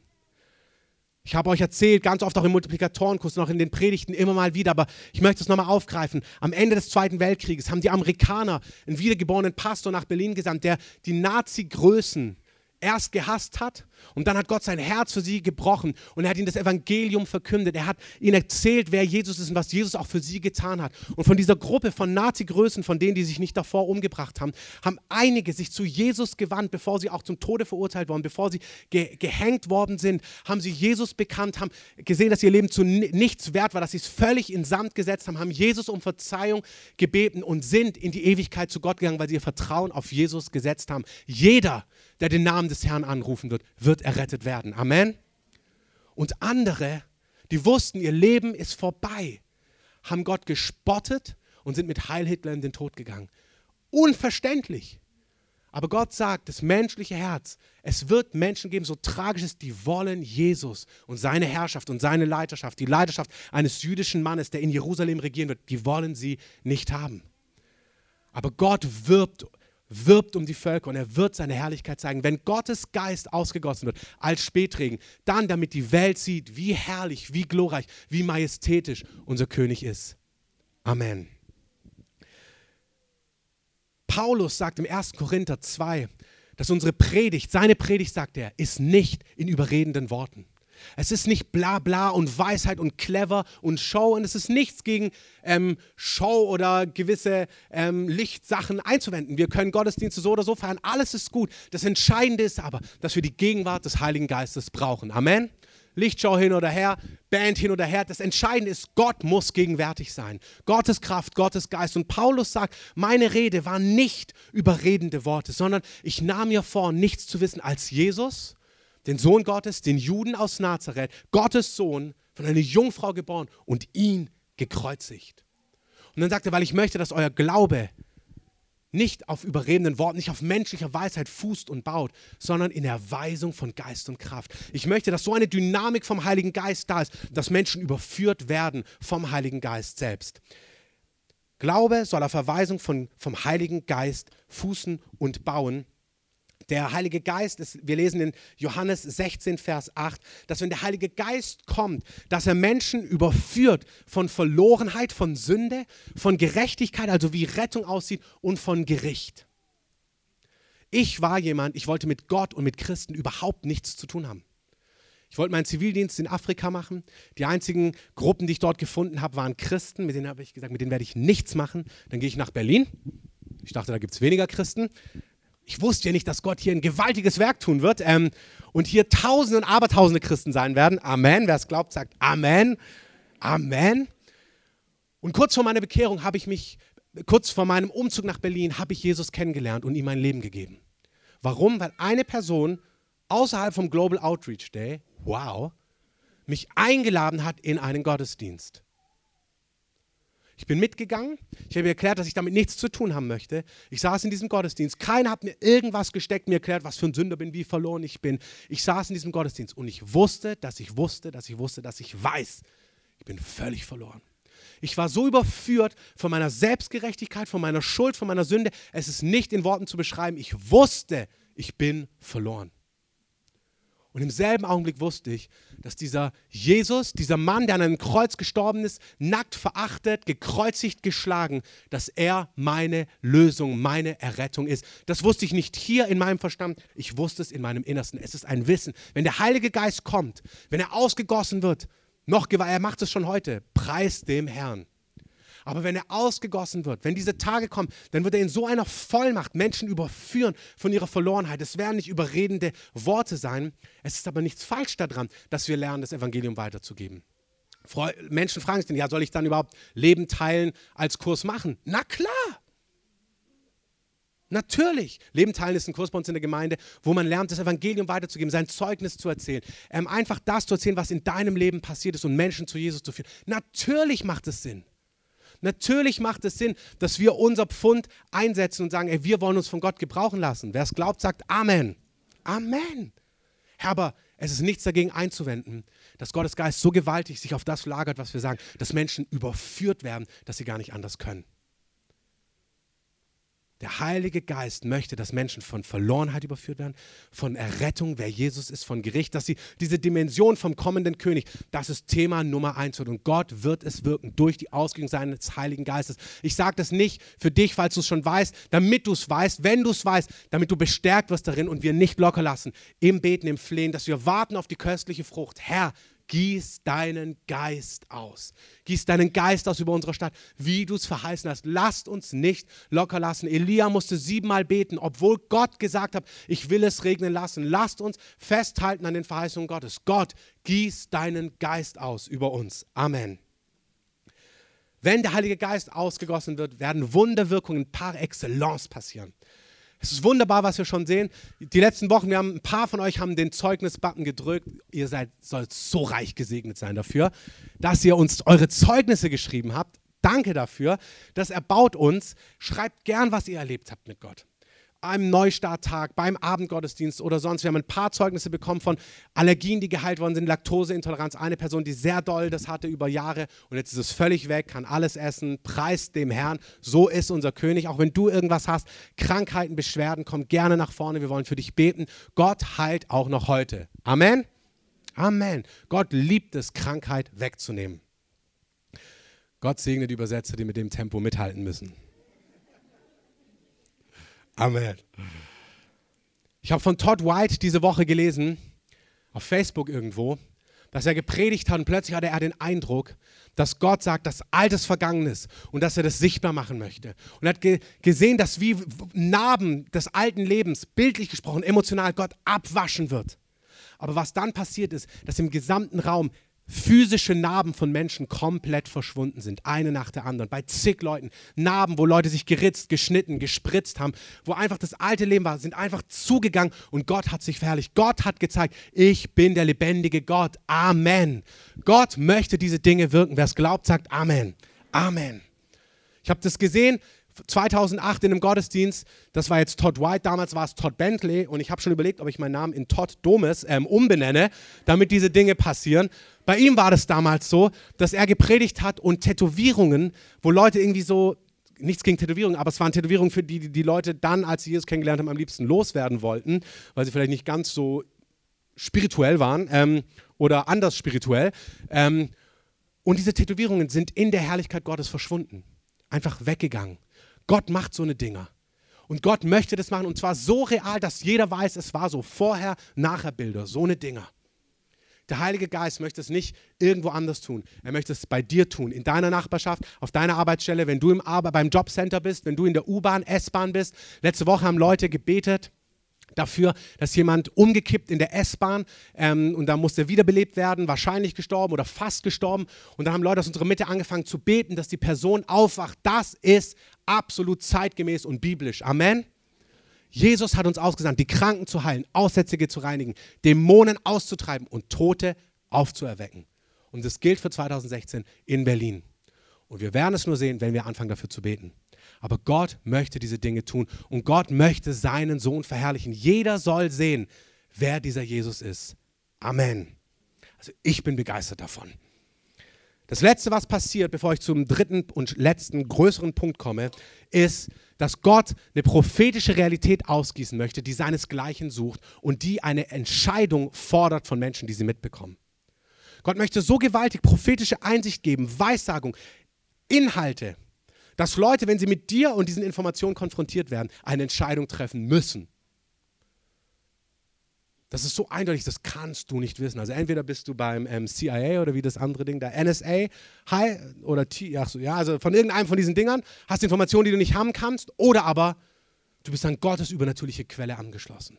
Ich habe euch erzählt, ganz oft auch im Multiplikatorenkurs, noch in den Predigten immer mal wieder, aber ich möchte es nochmal aufgreifen. Am Ende des Zweiten Weltkrieges haben die Amerikaner einen wiedergeborenen Pastor nach Berlin gesandt, der die Nazi-Größen erst gehasst hat und dann hat Gott sein Herz für sie gebrochen und er hat ihnen das Evangelium verkündet. Er hat ihnen erzählt, wer Jesus ist und was Jesus auch für sie getan hat. Und von dieser Gruppe von Nazi-Größen, von denen, die sich nicht davor umgebracht haben, haben einige sich zu Jesus gewandt, bevor sie auch zum Tode verurteilt wurden, bevor sie ge gehängt worden sind, haben sie Jesus bekannt, haben gesehen, dass ihr Leben zu nichts wert war, dass sie es völlig in Sand gesetzt haben, haben Jesus um Verzeihung gebeten und sind in die Ewigkeit zu Gott gegangen, weil sie ihr Vertrauen auf Jesus gesetzt haben. Jeder, der den Namen des Herrn anrufen wird, wird errettet werden. Amen. Und andere, die wussten, ihr Leben ist vorbei, haben Gott gespottet und sind mit Heil Hitler in den Tod gegangen. Unverständlich. Aber Gott sagt, das menschliche Herz, es wird Menschen geben, so tragisch ist, die wollen Jesus und seine Herrschaft und seine Leiterschaft, die Leiterschaft eines jüdischen Mannes, der in Jerusalem regieren wird, die wollen sie nicht haben. Aber Gott wirbt wirbt um die Völker und er wird seine Herrlichkeit zeigen. Wenn Gottes Geist ausgegossen wird als Spätregen, dann damit die Welt sieht, wie herrlich, wie glorreich, wie majestätisch unser König ist. Amen. Paulus sagt im 1. Korinther 2, dass unsere Predigt, seine Predigt, sagt er, ist nicht in überredenden Worten. Es ist nicht bla bla und Weisheit und clever und Show und es ist nichts gegen ähm, Show oder gewisse ähm, Lichtsachen einzuwenden. Wir können Gottesdienste so oder so feiern, alles ist gut. Das Entscheidende ist aber, dass wir die Gegenwart des Heiligen Geistes brauchen. Amen. Lichtshow hin oder her, Band hin oder her. Das Entscheidende ist, Gott muss gegenwärtig sein. Gottes Kraft, Gottes Geist. Und Paulus sagt, meine Rede war nicht überredende Worte, sondern ich nahm mir vor, nichts zu wissen als Jesus den Sohn Gottes, den Juden aus Nazareth, Gottes Sohn, von einer Jungfrau geboren und ihn gekreuzigt. Und dann sagt er, weil ich möchte, dass euer Glaube nicht auf überredenden Worten, nicht auf menschlicher Weisheit fußt und baut, sondern in Erweisung von Geist und Kraft. Ich möchte, dass so eine Dynamik vom Heiligen Geist da ist, dass Menschen überführt werden vom Heiligen Geist selbst. Glaube soll auf Erweisung von, vom Heiligen Geist fußen und bauen. Der Heilige Geist, ist, wir lesen in Johannes 16, Vers 8, dass wenn der Heilige Geist kommt, dass er Menschen überführt von Verlorenheit, von Sünde, von Gerechtigkeit, also wie Rettung aussieht, und von Gericht. Ich war jemand, ich wollte mit Gott und mit Christen überhaupt nichts zu tun haben. Ich wollte meinen Zivildienst in Afrika machen. Die einzigen Gruppen, die ich dort gefunden habe, waren Christen. Mit denen habe ich gesagt, mit denen werde ich nichts machen. Dann gehe ich nach Berlin. Ich dachte, da gibt es weniger Christen ich wusste ja nicht, dass Gott hier ein gewaltiges Werk tun wird ähm, und hier Tausende und Abertausende Christen sein werden. Amen. Wer es glaubt, sagt Amen. Amen. Und kurz vor meiner Bekehrung habe ich mich, kurz vor meinem Umzug nach Berlin, habe ich Jesus kennengelernt und ihm mein Leben gegeben. Warum? Weil eine Person außerhalb vom Global Outreach Day, wow, mich eingeladen hat in einen Gottesdienst. Ich bin mitgegangen. Ich habe mir erklärt, dass ich damit nichts zu tun haben möchte. Ich saß in diesem Gottesdienst. Keiner hat mir irgendwas gesteckt, mir erklärt, was für ein Sünder bin, wie verloren ich bin. Ich saß in diesem Gottesdienst und ich wusste, dass ich wusste, dass ich wusste, dass ich weiß, ich bin völlig verloren. Ich war so überführt von meiner Selbstgerechtigkeit, von meiner Schuld, von meiner Sünde. Es ist nicht in Worten zu beschreiben. Ich wusste, ich bin verloren. Und im selben Augenblick wusste ich, dass dieser Jesus, dieser Mann, der an einem Kreuz gestorben ist, nackt verachtet, gekreuzigt, geschlagen, dass er meine Lösung, meine Errettung ist. Das wusste ich nicht hier in meinem Verstand, ich wusste es in meinem Innersten. Es ist ein Wissen. Wenn der Heilige Geist kommt, wenn er ausgegossen wird, noch er macht es schon heute, preis dem Herrn. Aber wenn er ausgegossen wird, wenn diese Tage kommen, dann wird er in so einer Vollmacht Menschen überführen von ihrer Verlorenheit. Es werden nicht überredende Worte sein. Es ist aber nichts falsch daran, dass wir lernen, das Evangelium weiterzugeben. Menschen fragen sich dann, ja, soll ich dann überhaupt Leben teilen als Kurs machen? Na klar. Natürlich. Leben teilen ist ein Kurs bei uns in der Gemeinde, wo man lernt, das Evangelium weiterzugeben, sein Zeugnis zu erzählen. Ähm, einfach das zu erzählen, was in deinem Leben passiert ist und Menschen zu Jesus zu führen. Natürlich macht es Sinn. Natürlich macht es Sinn, dass wir unser Pfund einsetzen und sagen, ey, wir wollen uns von Gott gebrauchen lassen. Wer es glaubt, sagt Amen. Amen. Herr, aber es ist nichts dagegen einzuwenden, dass Gottes Geist so gewaltig sich auf das lagert, was wir sagen, dass Menschen überführt werden, dass sie gar nicht anders können. Der Heilige Geist möchte, dass Menschen von Verlorenheit überführt werden, von Errettung, wer Jesus ist, von Gericht, dass sie diese Dimension vom kommenden König, das ist Thema Nummer eins wird. Und Gott wird es wirken durch die Ausgehung seines Heiligen Geistes. Ich sage das nicht für dich, falls du es schon weißt, damit du es weißt, wenn du es weißt, damit du bestärkt wirst darin und wir nicht locker lassen im Beten, im Flehen, dass wir warten auf die köstliche Frucht. Herr, Gieß deinen Geist aus. Gieß deinen Geist aus über unsere Stadt, wie du es verheißen hast. Lasst uns nicht locker lassen. Elia musste siebenmal beten, obwohl Gott gesagt hat, ich will es regnen lassen. Lasst uns festhalten an den Verheißungen Gottes. Gott, gieß deinen Geist aus über uns. Amen. Wenn der Heilige Geist ausgegossen wird, werden Wunderwirkungen par excellence passieren. Es ist wunderbar, was wir schon sehen. Die letzten Wochen, wir haben ein paar von euch haben den Zeugnisbutton gedrückt. Ihr seid sollt so reich gesegnet sein dafür, dass ihr uns eure Zeugnisse geschrieben habt. Danke dafür. Das erbaut uns. Schreibt gern, was ihr erlebt habt mit Gott einem Neustarttag, beim Abendgottesdienst oder sonst. Wir haben ein paar Zeugnisse bekommen von Allergien, die geheilt worden sind, Laktoseintoleranz. Eine Person, die sehr doll das hatte über Jahre und jetzt ist es völlig weg, kann alles essen, preist dem Herrn. So ist unser König. Auch wenn du irgendwas hast, Krankheiten, Beschwerden, komm gerne nach vorne. Wir wollen für dich beten. Gott heilt auch noch heute. Amen. Amen. Gott liebt es, Krankheit wegzunehmen. Gott segne die Übersetzer, die mit dem Tempo mithalten müssen. Amen. Ich habe von Todd White diese Woche gelesen, auf Facebook irgendwo, dass er gepredigt hat und plötzlich hatte er den Eindruck, dass Gott sagt, dass Altes vergangen ist und dass er das sichtbar machen möchte. Und er hat ge gesehen, dass wie Narben des alten Lebens, bildlich gesprochen, emotional Gott abwaschen wird. Aber was dann passiert ist, dass im gesamten Raum physische Narben von Menschen komplett verschwunden sind, eine nach der anderen, bei zig Leuten. Narben, wo Leute sich geritzt, geschnitten, gespritzt haben, wo einfach das alte Leben war, sind einfach zugegangen und Gott hat sich verherrlicht. Gott hat gezeigt, ich bin der lebendige Gott. Amen. Gott möchte diese Dinge wirken. Wer es glaubt, sagt Amen. Amen. Ich habe das gesehen, 2008 in einem Gottesdienst, das war jetzt Todd White, damals war es Todd Bentley und ich habe schon überlegt, ob ich meinen Namen in Todd Domes ähm, umbenenne, damit diese Dinge passieren. Bei ihm war das damals so, dass er gepredigt hat und Tätowierungen, wo Leute irgendwie so, nichts gegen Tätowierungen, aber es waren Tätowierungen, für die die Leute dann, als sie Jesus kennengelernt haben, am liebsten loswerden wollten, weil sie vielleicht nicht ganz so spirituell waren ähm, oder anders spirituell. Ähm, und diese Tätowierungen sind in der Herrlichkeit Gottes verschwunden, einfach weggegangen. Gott macht so eine Dinger. Und Gott möchte das machen und zwar so real, dass jeder weiß, es war so vorher, nachher Bilder, so eine Dinger. Der Heilige Geist möchte es nicht irgendwo anders tun. Er möchte es bei dir tun, in deiner Nachbarschaft, auf deiner Arbeitsstelle, wenn du im Ar beim Jobcenter bist, wenn du in der U-Bahn, S-Bahn bist. Letzte Woche haben Leute gebetet dafür, dass jemand umgekippt in der S-Bahn ähm, und da musste wiederbelebt werden, wahrscheinlich gestorben oder fast gestorben. Und dann haben Leute aus unserer Mitte angefangen zu beten, dass die Person aufwacht. Das ist absolut zeitgemäß und biblisch. Amen. Jesus hat uns ausgesandt, die Kranken zu heilen, Aussätzige zu reinigen, Dämonen auszutreiben und Tote aufzuerwecken. Und das gilt für 2016 in Berlin. Und wir werden es nur sehen, wenn wir anfangen dafür zu beten. Aber Gott möchte diese Dinge tun und Gott möchte seinen Sohn verherrlichen. Jeder soll sehen, wer dieser Jesus ist. Amen. Also ich bin begeistert davon. Das Letzte, was passiert, bevor ich zum dritten und letzten größeren Punkt komme, ist, dass Gott eine prophetische Realität ausgießen möchte, die seinesgleichen sucht und die eine Entscheidung fordert von Menschen, die sie mitbekommen. Gott möchte so gewaltig prophetische Einsicht geben, Weissagung, Inhalte, dass Leute, wenn sie mit dir und diesen Informationen konfrontiert werden, eine Entscheidung treffen müssen. Das ist so eindeutig, das kannst du nicht wissen. Also entweder bist du beim ähm, CIA oder wie das andere Ding, der NSA, Hi oder T, ach so, ja, also von irgendeinem von diesen Dingern, hast Informationen, die du nicht haben kannst, oder aber du bist an Gottes übernatürliche Quelle angeschlossen.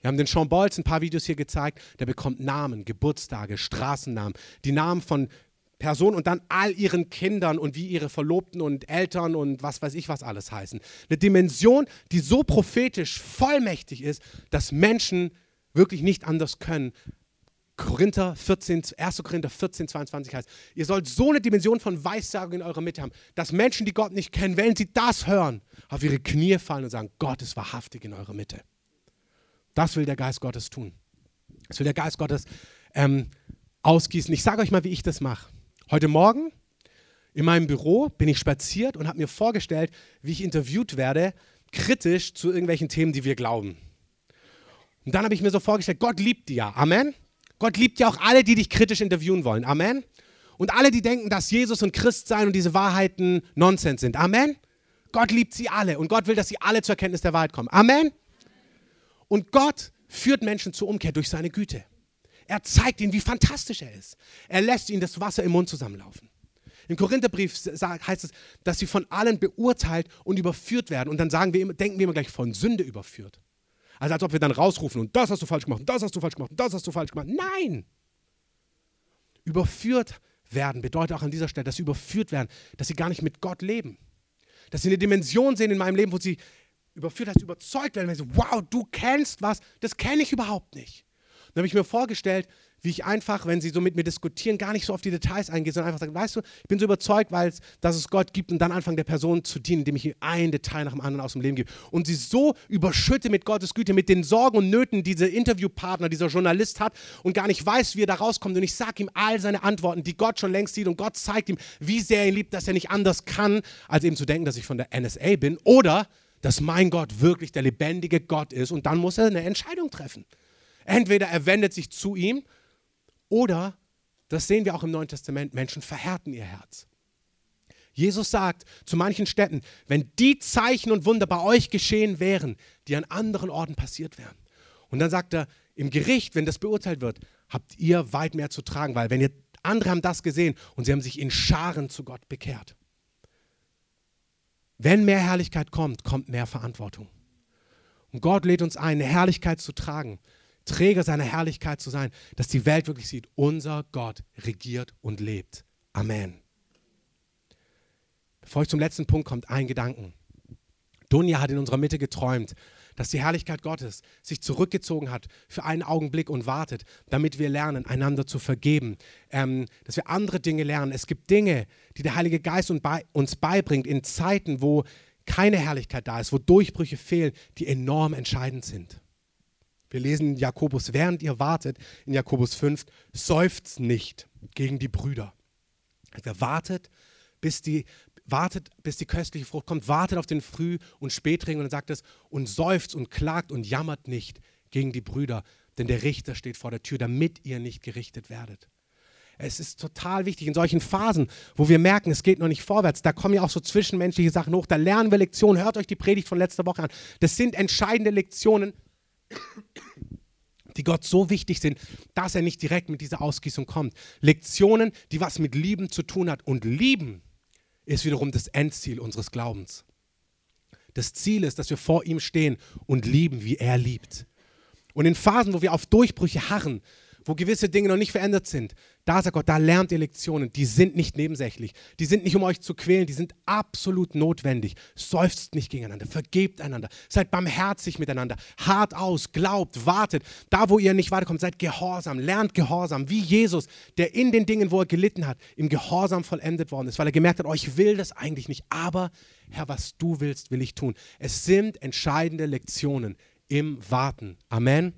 Wir haben den Sean Bolz ein paar Videos hier gezeigt, der bekommt Namen, Geburtstage, Straßennamen, die Namen von Person und dann all ihren Kindern und wie ihre Verlobten und Eltern und was weiß ich was alles heißen. Eine Dimension, die so prophetisch vollmächtig ist, dass Menschen wirklich nicht anders können. Korinther 14, 1. Korinther 14, 22 heißt, ihr sollt so eine Dimension von Weissagung in eurer Mitte haben, dass Menschen, die Gott nicht kennen, wenn sie das hören, auf ihre Knie fallen und sagen, Gott ist wahrhaftig in eurer Mitte. Das will der Geist Gottes tun. Das will der Geist Gottes ähm, ausgießen. Ich sage euch mal, wie ich das mache. Heute Morgen in meinem Büro bin ich spaziert und habe mir vorgestellt, wie ich interviewt werde, kritisch zu irgendwelchen Themen, die wir glauben. Und dann habe ich mir so vorgestellt, Gott liebt die ja. Amen. Gott liebt ja auch alle, die dich kritisch interviewen wollen. Amen. Und alle, die denken, dass Jesus und Christ sein und diese Wahrheiten Nonsens sind. Amen. Gott liebt sie alle und Gott will, dass sie alle zur Erkenntnis der Wahrheit kommen. Amen. Und Gott führt Menschen zur Umkehr durch seine Güte. Er zeigt ihnen, wie fantastisch er ist. Er lässt ihnen das Wasser im Mund zusammenlaufen. Im Korintherbrief heißt es, dass sie von allen beurteilt und überführt werden. Und dann sagen wir, denken wir immer gleich von Sünde überführt. Also als ob wir dann rausrufen und das hast du falsch gemacht, das hast du falsch gemacht, das hast du falsch gemacht. Nein! Überführt werden bedeutet auch an dieser Stelle, dass sie überführt werden, dass sie gar nicht mit Gott leben. Dass sie eine Dimension sehen in meinem Leben, wo sie überführt heißt, überzeugt werden, wenn sie, wow, du kennst was, das kenne ich überhaupt nicht. Dann habe ich mir vorgestellt, wie ich einfach, wenn sie so mit mir diskutieren, gar nicht so auf die Details eingehe, sondern einfach sage, weißt du, ich bin so überzeugt, weil es, dass es Gott gibt und dann anfangen der Person zu dienen, indem ich ihr ein Detail nach dem anderen aus dem Leben gebe. Und sie so überschütte mit Gottes Güte, mit den Sorgen und Nöten, die dieser Interviewpartner, dieser Journalist hat und gar nicht weiß, wie er da rauskommt. Und ich sage ihm all seine Antworten, die Gott schon längst sieht und Gott zeigt ihm, wie sehr er ihn liebt, dass er nicht anders kann, als eben zu denken, dass ich von der NSA bin oder dass mein Gott wirklich der lebendige Gott ist und dann muss er eine Entscheidung treffen. Entweder er wendet sich zu ihm oder, das sehen wir auch im Neuen Testament, Menschen verhärten ihr Herz. Jesus sagt zu manchen Städten, wenn die Zeichen und Wunder bei euch geschehen wären, die an anderen Orten passiert wären. Und dann sagt er, im Gericht, wenn das beurteilt wird, habt ihr weit mehr zu tragen, weil wenn ihr andere haben das gesehen und sie haben sich in Scharen zu Gott bekehrt. Wenn mehr Herrlichkeit kommt, kommt mehr Verantwortung. Und Gott lädt uns ein, eine Herrlichkeit zu tragen. Träger seiner Herrlichkeit zu sein, dass die Welt wirklich sieht, unser Gott regiert und lebt. Amen. Bevor ich zum letzten Punkt komme, ein Gedanken. Dunja hat in unserer Mitte geträumt, dass die Herrlichkeit Gottes sich zurückgezogen hat für einen Augenblick und wartet, damit wir lernen, einander zu vergeben, ähm, dass wir andere Dinge lernen. Es gibt Dinge, die der Heilige Geist uns beibringt in Zeiten, wo keine Herrlichkeit da ist, wo Durchbrüche fehlen, die enorm entscheidend sind. Wir lesen in Jakobus, während ihr wartet, in Jakobus 5, seufzt nicht gegen die Brüder. Also wartet, bis die, wartet, bis die köstliche Frucht kommt, wartet auf den Früh- und Spätregen und dann sagt es, und seufzt und klagt und jammert nicht gegen die Brüder, denn der Richter steht vor der Tür, damit ihr nicht gerichtet werdet. Es ist total wichtig in solchen Phasen, wo wir merken, es geht noch nicht vorwärts. Da kommen ja auch so zwischenmenschliche Sachen hoch. Da lernen wir Lektionen. Hört euch die Predigt von letzter Woche an. Das sind entscheidende Lektionen, die Gott so wichtig sind, dass er nicht direkt mit dieser Ausgießung kommt. Lektionen, die was mit Lieben zu tun hat. Und Lieben ist wiederum das Endziel unseres Glaubens. Das Ziel ist, dass wir vor ihm stehen und lieben, wie er liebt. Und in Phasen, wo wir auf Durchbrüche harren, wo gewisse Dinge noch nicht verändert sind, da sagt Gott, da lernt ihr Lektionen, die sind nicht nebensächlich, die sind nicht um euch zu quälen, die sind absolut notwendig. Seufzt nicht gegeneinander, vergebt einander, seid barmherzig miteinander, hart aus, glaubt, wartet. Da, wo ihr nicht weiterkommt, seid gehorsam, lernt gehorsam, wie Jesus, der in den Dingen, wo er gelitten hat, im Gehorsam vollendet worden ist, weil er gemerkt hat, oh, ich will das eigentlich nicht, aber Herr, was du willst, will ich tun. Es sind entscheidende Lektionen im Warten. Amen.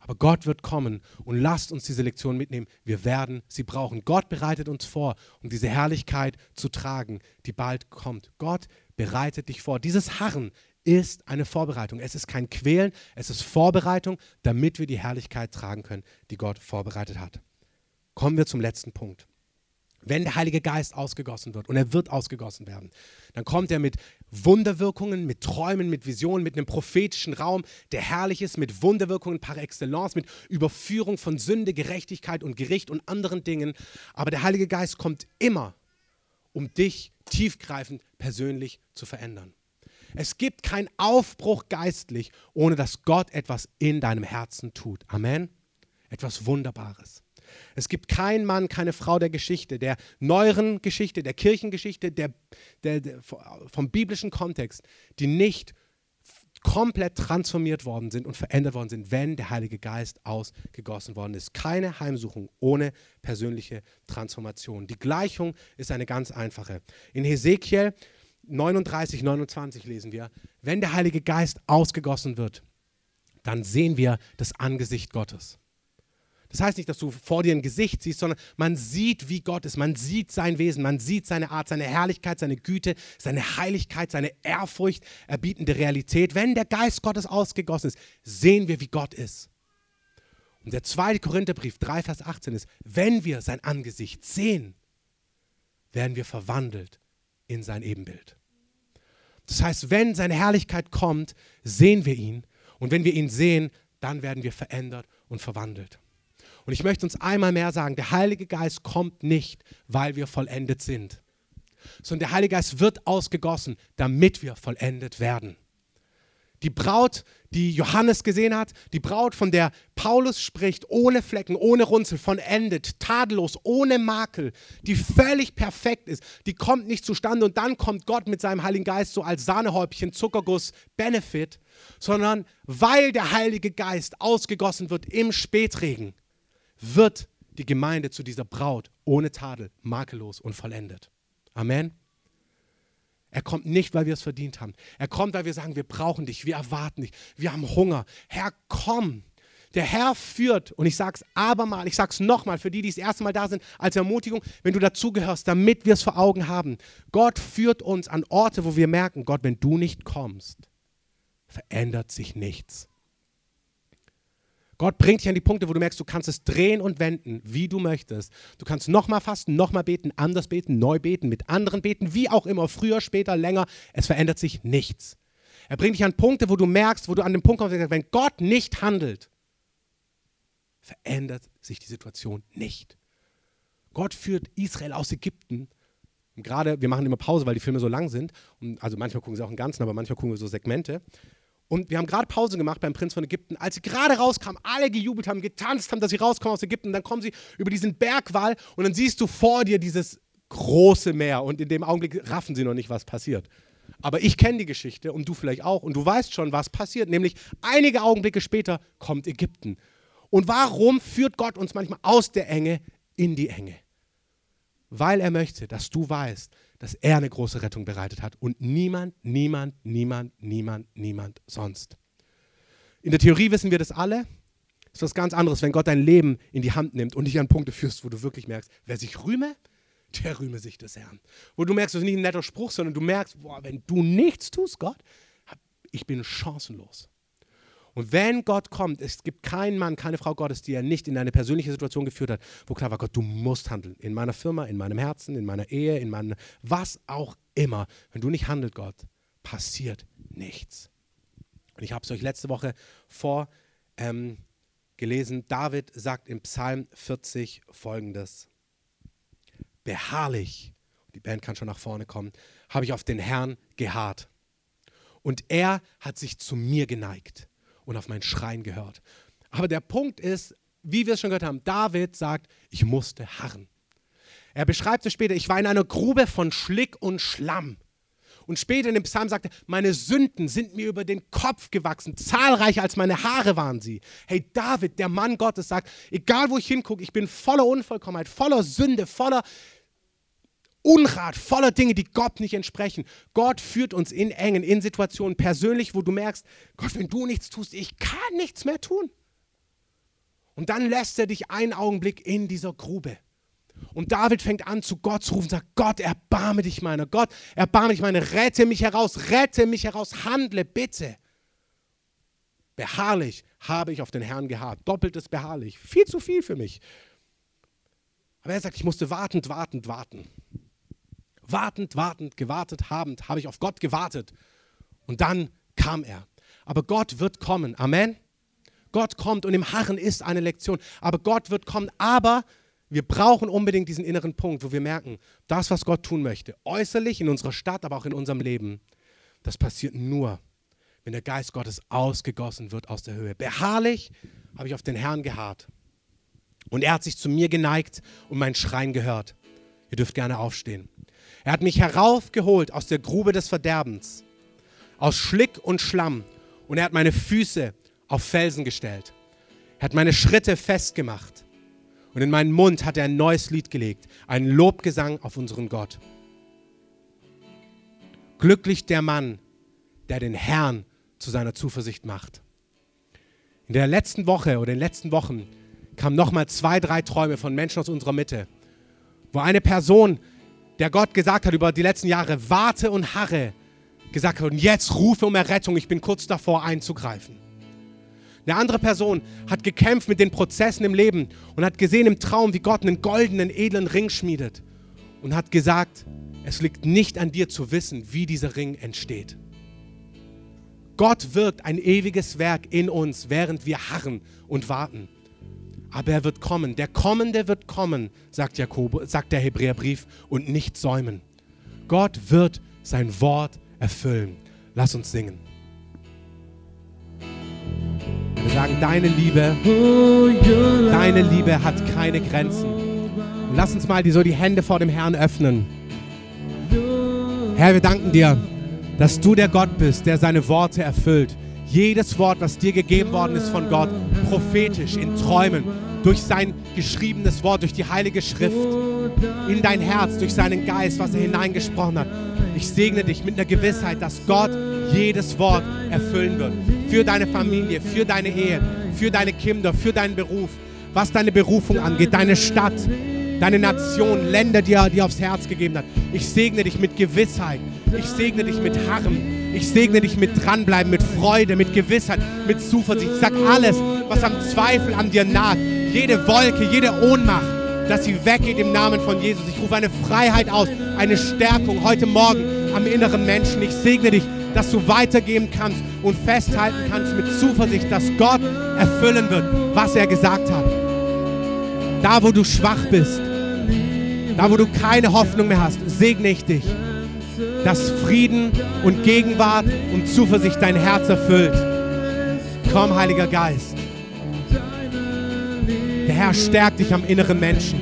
Aber Gott wird kommen und lasst uns diese Lektion mitnehmen. Wir werden sie brauchen. Gott bereitet uns vor, um diese Herrlichkeit zu tragen, die bald kommt. Gott bereitet dich vor. Dieses Harren ist eine Vorbereitung. Es ist kein Quälen, es ist Vorbereitung, damit wir die Herrlichkeit tragen können, die Gott vorbereitet hat. Kommen wir zum letzten Punkt. Wenn der Heilige Geist ausgegossen wird, und er wird ausgegossen werden, dann kommt er mit Wunderwirkungen, mit Träumen, mit Visionen, mit einem prophetischen Raum, der herrlich ist, mit Wunderwirkungen par excellence, mit Überführung von Sünde, Gerechtigkeit und Gericht und anderen Dingen. Aber der Heilige Geist kommt immer, um dich tiefgreifend persönlich zu verändern. Es gibt keinen Aufbruch geistlich, ohne dass Gott etwas in deinem Herzen tut. Amen. Etwas Wunderbares. Es gibt keinen Mann, keine Frau der Geschichte, der neueren Geschichte, der Kirchengeschichte, der, der, der, vom biblischen Kontext, die nicht komplett transformiert worden sind und verändert worden sind, wenn der Heilige Geist ausgegossen worden ist. Keine Heimsuchung ohne persönliche Transformation. Die Gleichung ist eine ganz einfache. In Hesekiel 39, 29 lesen wir, wenn der Heilige Geist ausgegossen wird, dann sehen wir das Angesicht Gottes. Das heißt nicht, dass du vor dir ein Gesicht siehst, sondern man sieht, wie Gott ist. Man sieht sein Wesen, man sieht seine Art, seine Herrlichkeit, seine Güte, seine Heiligkeit, seine Ehrfurcht erbietende Realität. Wenn der Geist Gottes ausgegossen ist, sehen wir, wie Gott ist. Und der zweite Korintherbrief 3, Vers 18 ist, wenn wir sein Angesicht sehen, werden wir verwandelt in sein Ebenbild. Das heißt, wenn seine Herrlichkeit kommt, sehen wir ihn. Und wenn wir ihn sehen, dann werden wir verändert und verwandelt. Und ich möchte uns einmal mehr sagen, der Heilige Geist kommt nicht, weil wir vollendet sind, sondern der Heilige Geist wird ausgegossen, damit wir vollendet werden. Die Braut, die Johannes gesehen hat, die Braut, von der Paulus spricht, ohne Flecken, ohne Runzel, vollendet, tadellos, ohne Makel, die völlig perfekt ist, die kommt nicht zustande und dann kommt Gott mit seinem Heiligen Geist so als Sahnehäubchen, Zuckerguss, Benefit, sondern weil der Heilige Geist ausgegossen wird im Spätregen, wird die Gemeinde zu dieser Braut ohne Tadel, makellos und vollendet. Amen. Er kommt nicht, weil wir es verdient haben. Er kommt, weil wir sagen, wir brauchen dich, wir erwarten dich, wir haben Hunger. Herr, komm. Der Herr führt, und ich sage es abermal, ich sage es nochmal, für die, die das erste Mal da sind, als Ermutigung, wenn du dazugehörst, damit wir es vor Augen haben. Gott führt uns an Orte, wo wir merken, Gott, wenn du nicht kommst, verändert sich nichts. Gott bringt dich an die Punkte, wo du merkst, du kannst es drehen und wenden, wie du möchtest. Du kannst nochmal fasten, nochmal beten, anders beten, neu beten, mit anderen beten, wie auch immer, früher, später, länger. Es verändert sich nichts. Er bringt dich an Punkte, wo du merkst, wo du an den Punkt kommst, wenn Gott nicht handelt, verändert sich die Situation nicht. Gott führt Israel aus Ägypten. Und gerade, wir machen immer Pause, weil die Filme so lang sind. Und also manchmal gucken sie auch im Ganzen, aber manchmal gucken wir so Segmente. Und wir haben gerade Pause gemacht beim Prinz von Ägypten. Als sie gerade rauskamen, alle gejubelt haben, getanzt haben, dass sie rauskommen aus Ägypten. Dann kommen sie über diesen Bergwall und dann siehst du vor dir dieses große Meer. Und in dem Augenblick raffen sie noch nicht, was passiert. Aber ich kenne die Geschichte und du vielleicht auch. Und du weißt schon, was passiert. Nämlich einige Augenblicke später kommt Ägypten. Und warum führt Gott uns manchmal aus der Enge in die Enge? Weil er möchte, dass du weißt, dass er eine große Rettung bereitet hat und niemand, niemand, niemand, niemand, niemand sonst. In der Theorie wissen wir das alle. Es ist was ganz anderes, wenn Gott dein Leben in die Hand nimmt und dich an Punkte führst, wo du wirklich merkst, wer sich rühme, der rühme sich des Herrn. Wo du merkst, das ist nicht ein netter Spruch, sondern du merkst, boah, wenn du nichts tust, Gott, ich bin chancenlos. Und wenn Gott kommt, es gibt keinen Mann, keine Frau Gottes, die er nicht in eine persönliche Situation geführt hat, wo klar war, Gott, du musst handeln. In meiner Firma, in meinem Herzen, in meiner Ehe, in meinem, was auch immer. Wenn du nicht handelst, Gott, passiert nichts. Und ich habe es euch letzte Woche vorgelesen. Ähm, David sagt im Psalm 40 folgendes. Beharrlich, die Band kann schon nach vorne kommen, habe ich auf den Herrn geharrt. Und er hat sich zu mir geneigt und auf mein Schreien gehört. Aber der Punkt ist, wie wir es schon gehört haben, David sagt, ich musste harren. Er beschreibt es später, ich war in einer Grube von Schlick und Schlamm. Und später in dem Psalm sagt er, meine Sünden sind mir über den Kopf gewachsen, zahlreicher als meine Haare waren sie. Hey, David, der Mann Gottes, sagt, egal wo ich hingucke, ich bin voller Unvollkommenheit, voller Sünde, voller Unrat, voller Dinge, die Gott nicht entsprechen. Gott führt uns in Engen, in Situationen persönlich, wo du merkst, Gott, wenn du nichts tust, ich kann nichts mehr tun. Und dann lässt er dich einen Augenblick in dieser Grube. Und David fängt an, zu Gott zu rufen sagt, Gott, erbarme dich meiner. Gott, erbarme dich meiner. Rette mich heraus, rette mich heraus, handle bitte. Beharrlich habe ich auf den Herrn geharrt. Doppeltes beharrlich. Viel zu viel für mich. Aber er sagt, ich musste wartend, wartend, warten. Wartend, wartend, gewartet, habend, habe ich auf Gott gewartet. Und dann kam er. Aber Gott wird kommen. Amen. Gott kommt und im Harren ist eine Lektion. Aber Gott wird kommen. Aber wir brauchen unbedingt diesen inneren Punkt, wo wir merken, das, was Gott tun möchte, äußerlich in unserer Stadt, aber auch in unserem Leben, das passiert nur, wenn der Geist Gottes ausgegossen wird aus der Höhe. Beharrlich habe ich auf den Herrn geharrt. Und er hat sich zu mir geneigt und mein Schreien gehört. Ihr dürft gerne aufstehen. Er hat mich heraufgeholt aus der Grube des Verderbens, aus Schlick und Schlamm, und er hat meine Füße auf Felsen gestellt. Er hat meine Schritte festgemacht. Und in meinen Mund hat er ein neues Lied gelegt, einen Lobgesang auf unseren Gott. Glücklich der Mann, der den Herrn zu seiner Zuversicht macht. In der letzten Woche oder in den letzten Wochen kamen nochmal zwei, drei Träume von Menschen aus unserer Mitte, wo eine Person, der Gott gesagt hat über die letzten Jahre, warte und harre, gesagt hat, und jetzt rufe um Errettung, ich bin kurz davor einzugreifen. Eine andere Person hat gekämpft mit den Prozessen im Leben und hat gesehen im Traum, wie Gott einen goldenen, edlen Ring schmiedet und hat gesagt, es liegt nicht an dir zu wissen, wie dieser Ring entsteht. Gott wirkt ein ewiges Werk in uns, während wir harren und warten. Aber er wird kommen. Der Kommende wird kommen, sagt, Jakob, sagt der Hebräerbrief, und nicht säumen. Gott wird sein Wort erfüllen. Lass uns singen. Wir sagen, deine Liebe, deine Liebe hat keine Grenzen. Und lass uns mal die, so die Hände vor dem Herrn öffnen. Herr, wir danken dir dass du der Gott bist, der seine Worte erfüllt. Jedes Wort, was dir gegeben worden ist von Gott, prophetisch, in Träumen, durch sein geschriebenes Wort, durch die Heilige Schrift, in dein Herz, durch seinen Geist, was er hineingesprochen hat. Ich segne dich mit einer Gewissheit, dass Gott jedes Wort erfüllen wird. Für deine Familie, für deine Ehe, für deine Kinder, für deinen Beruf, was deine Berufung angeht, deine Stadt, deine Nation, Länder, die er dir aufs Herz gegeben hat. Ich segne dich mit Gewissheit. Ich segne dich mit Harren. Ich segne dich mit dranbleiben, mit Freude, mit Gewissheit, mit Zuversicht. Ich sag alles, was am Zweifel an dir naht. Jede Wolke, jede Ohnmacht, dass sie weggeht im Namen von Jesus. Ich rufe eine Freiheit aus, eine Stärkung heute Morgen am inneren Menschen. Ich segne dich, dass du weitergeben kannst und festhalten kannst mit Zuversicht, dass Gott erfüllen wird, was er gesagt hat. Da, wo du schwach bist, da, wo du keine Hoffnung mehr hast, segne ich dich, dass Frieden und Gegenwart und Zuversicht dein Herz erfüllt. Komm, Heiliger Geist. Der Herr stärkt dich am inneren Menschen.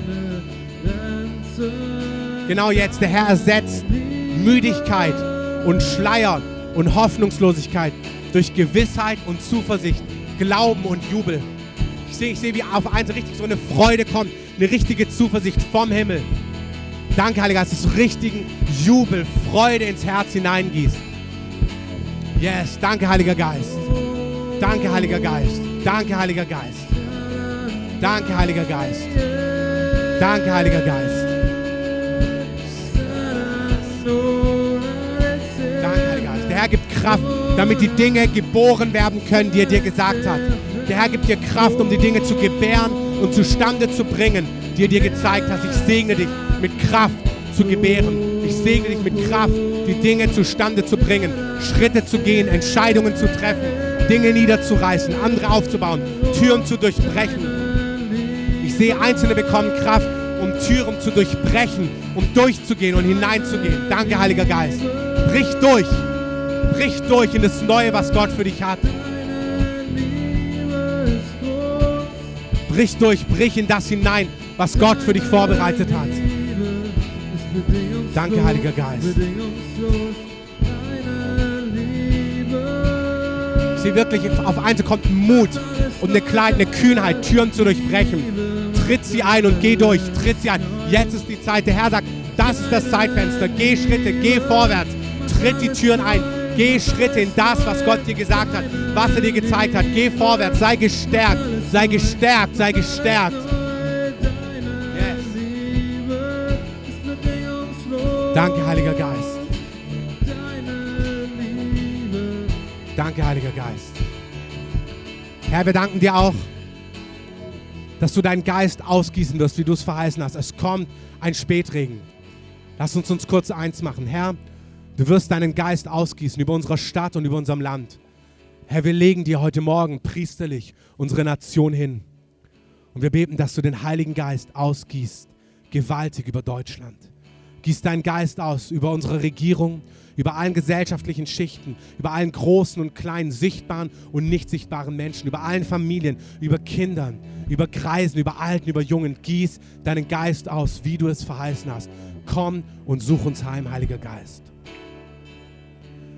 Genau jetzt, der Herr ersetzt Müdigkeit und Schleier und Hoffnungslosigkeit durch Gewissheit und Zuversicht, Glauben und Jubel. Ich sehe, ich sehe, wie auf eins richtig so eine Freude kommt, eine richtige Zuversicht vom Himmel. Danke, Heiliger Geist, dass du richtigen Jubel, Freude ins Herz hineingießt. Yes, danke, Heiliger Geist. Danke, Heiliger Geist. Danke, Heiliger Geist. Danke, Heiliger Geist. Danke, Heiliger Geist. Danke, Heiliger Geist. Der Herr gibt Kraft, damit die Dinge geboren werden können, die er dir gesagt hat. Der Herr gibt dir Kraft, um die Dinge zu gebären und zustande zu bringen, die er dir gezeigt hat. Ich segne dich Kraft zu gebären. Ich segne dich mit Kraft, die Dinge zustande zu bringen, Schritte zu gehen, Entscheidungen zu treffen, Dinge niederzureißen, andere aufzubauen, Türen zu durchbrechen. Ich sehe, Einzelne bekommen Kraft, um Türen zu durchbrechen, um durchzugehen und hineinzugehen. Danke, Heiliger Geist. Brich durch. Brich durch in das Neue, was Gott für dich hat. Brich durch, brich in das hinein, was Gott für dich vorbereitet hat. Danke, Heiliger Geist. Sehe wirklich, auf eins kommt Mut und eine Kleid, eine Kühnheit, Türen zu durchbrechen. Tritt sie ein und geh durch, tritt sie ein. Jetzt ist die Zeit. Der Herr sagt, das ist das Zeitfenster. Geh Schritte, geh vorwärts, tritt die Türen ein. Geh Schritte in das, was Gott dir gesagt hat, was er dir gezeigt hat. Geh vorwärts, sei gestärkt, sei gestärkt, sei gestärkt. Danke, Heiliger Geist. Danke, Heiliger Geist. Herr, wir danken dir auch, dass du deinen Geist ausgießen wirst, wie du es verheißen hast. Es kommt ein Spätregen. Lass uns uns kurz eins machen. Herr, du wirst deinen Geist ausgießen über unsere Stadt und über unserem Land. Herr, wir legen dir heute Morgen priesterlich unsere Nation hin. Und wir beten, dass du den Heiligen Geist ausgießt, gewaltig über Deutschland. Gieß deinen Geist aus über unsere Regierung, über allen gesellschaftlichen Schichten, über allen großen und kleinen, sichtbaren und nicht sichtbaren Menschen, über allen Familien, über Kindern, über Greisen, über Alten, über Jungen. Gieß deinen Geist aus, wie du es verheißen hast. Komm und such uns heim, Heiliger Geist.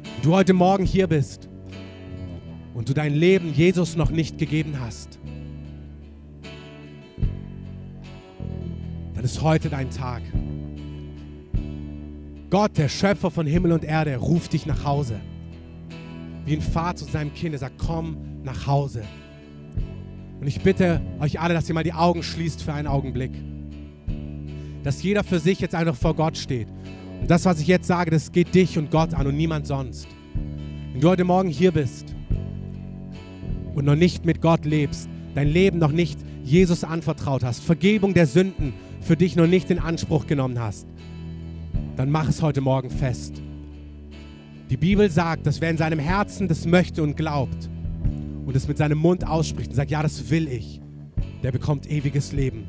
Wenn du heute Morgen hier bist und du dein Leben Jesus noch nicht gegeben hast, dann ist heute dein Tag. Gott, der Schöpfer von Himmel und Erde, ruft dich nach Hause. Wie ein Vater zu seinem Kind, er sagt, komm nach Hause. Und ich bitte euch alle, dass ihr mal die Augen schließt für einen Augenblick. Dass jeder für sich jetzt einfach vor Gott steht. Und das, was ich jetzt sage, das geht dich und Gott an und niemand sonst. Wenn du heute Morgen hier bist und noch nicht mit Gott lebst, dein Leben noch nicht Jesus anvertraut hast, Vergebung der Sünden für dich noch nicht in Anspruch genommen hast, dann mach es heute Morgen fest. Die Bibel sagt, dass wer in seinem Herzen das möchte und glaubt und es mit seinem Mund ausspricht und sagt, ja, das will ich, der bekommt ewiges Leben.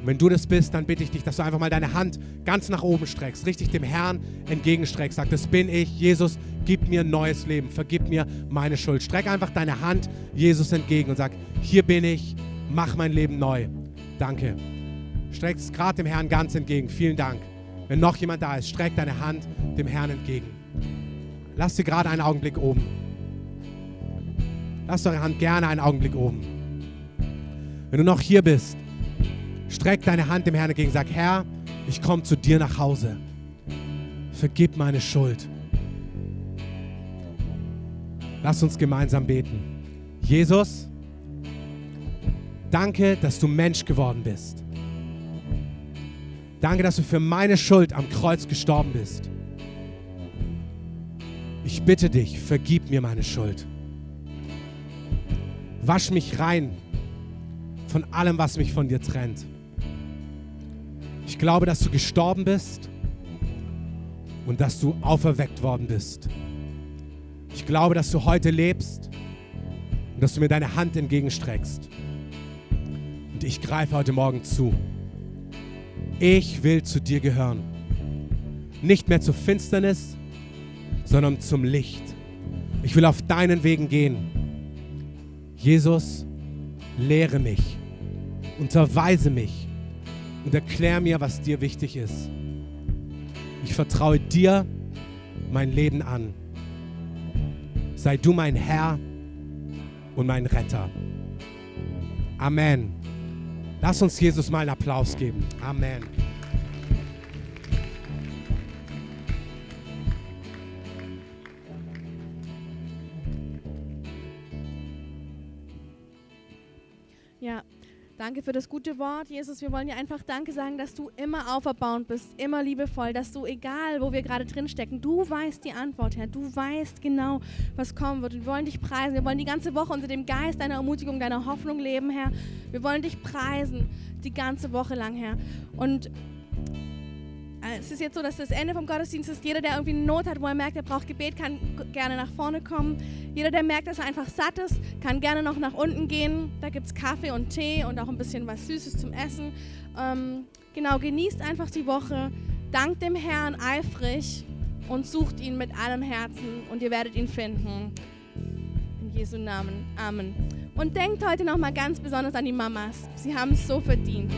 Und wenn du das bist, dann bitte ich dich, dass du einfach mal deine Hand ganz nach oben streckst, richtig dem Herrn entgegenstreckst. Sag, das bin ich. Jesus, gib mir ein neues Leben. Vergib mir meine Schuld. Streck einfach deine Hand Jesus entgegen und sag, hier bin ich. Mach mein Leben neu. Danke. Streck es gerade dem Herrn ganz entgegen. Vielen Dank. Wenn noch jemand da ist, streck deine Hand dem Herrn entgegen. Lass sie gerade einen Augenblick oben. Lass eure Hand gerne einen Augenblick oben. Wenn du noch hier bist, streck deine Hand dem Herrn entgegen. Sag, Herr, ich komme zu dir nach Hause. Vergib meine Schuld. Lass uns gemeinsam beten. Jesus, danke, dass du Mensch geworden bist. Danke, dass du für meine Schuld am Kreuz gestorben bist. Ich bitte dich, vergib mir meine Schuld. Wasch mich rein von allem, was mich von dir trennt. Ich glaube, dass du gestorben bist und dass du auferweckt worden bist. Ich glaube, dass du heute lebst und dass du mir deine Hand entgegenstreckst. Und ich greife heute Morgen zu. Ich will zu dir gehören. Nicht mehr zur Finsternis, sondern zum Licht. Ich will auf deinen Wegen gehen. Jesus, lehre mich, unterweise mich und erklär mir, was dir wichtig ist. Ich vertraue dir mein Leben an. Sei du mein Herr und mein Retter. Amen. Lass uns Jesus mal einen Applaus geben. Amen. Danke für das gute Wort, Jesus. Wir wollen dir einfach Danke sagen, dass du immer auferbauend bist, immer liebevoll, dass du, egal wo wir gerade drin stecken, du weißt die Antwort, Herr. Du weißt genau, was kommen wird. Wir wollen dich preisen. Wir wollen die ganze Woche unter dem Geist deiner Ermutigung, deiner Hoffnung leben, Herr. Wir wollen dich preisen, die ganze Woche lang, Herr. Und es ist jetzt so, dass das Ende vom Gottesdienst ist. Jeder, der irgendwie eine Not hat, wo er merkt, er braucht Gebet, kann gerne nach vorne kommen. Jeder, der merkt, dass er einfach satt ist, kann gerne noch nach unten gehen. Da gibt es Kaffee und Tee und auch ein bisschen was Süßes zum Essen. Ähm, genau, genießt einfach die Woche. Dankt dem Herrn eifrig und sucht ihn mit allem Herzen und ihr werdet ihn finden. In Jesu Namen. Amen. Und denkt heute nochmal ganz besonders an die Mamas. Sie haben es so verdient.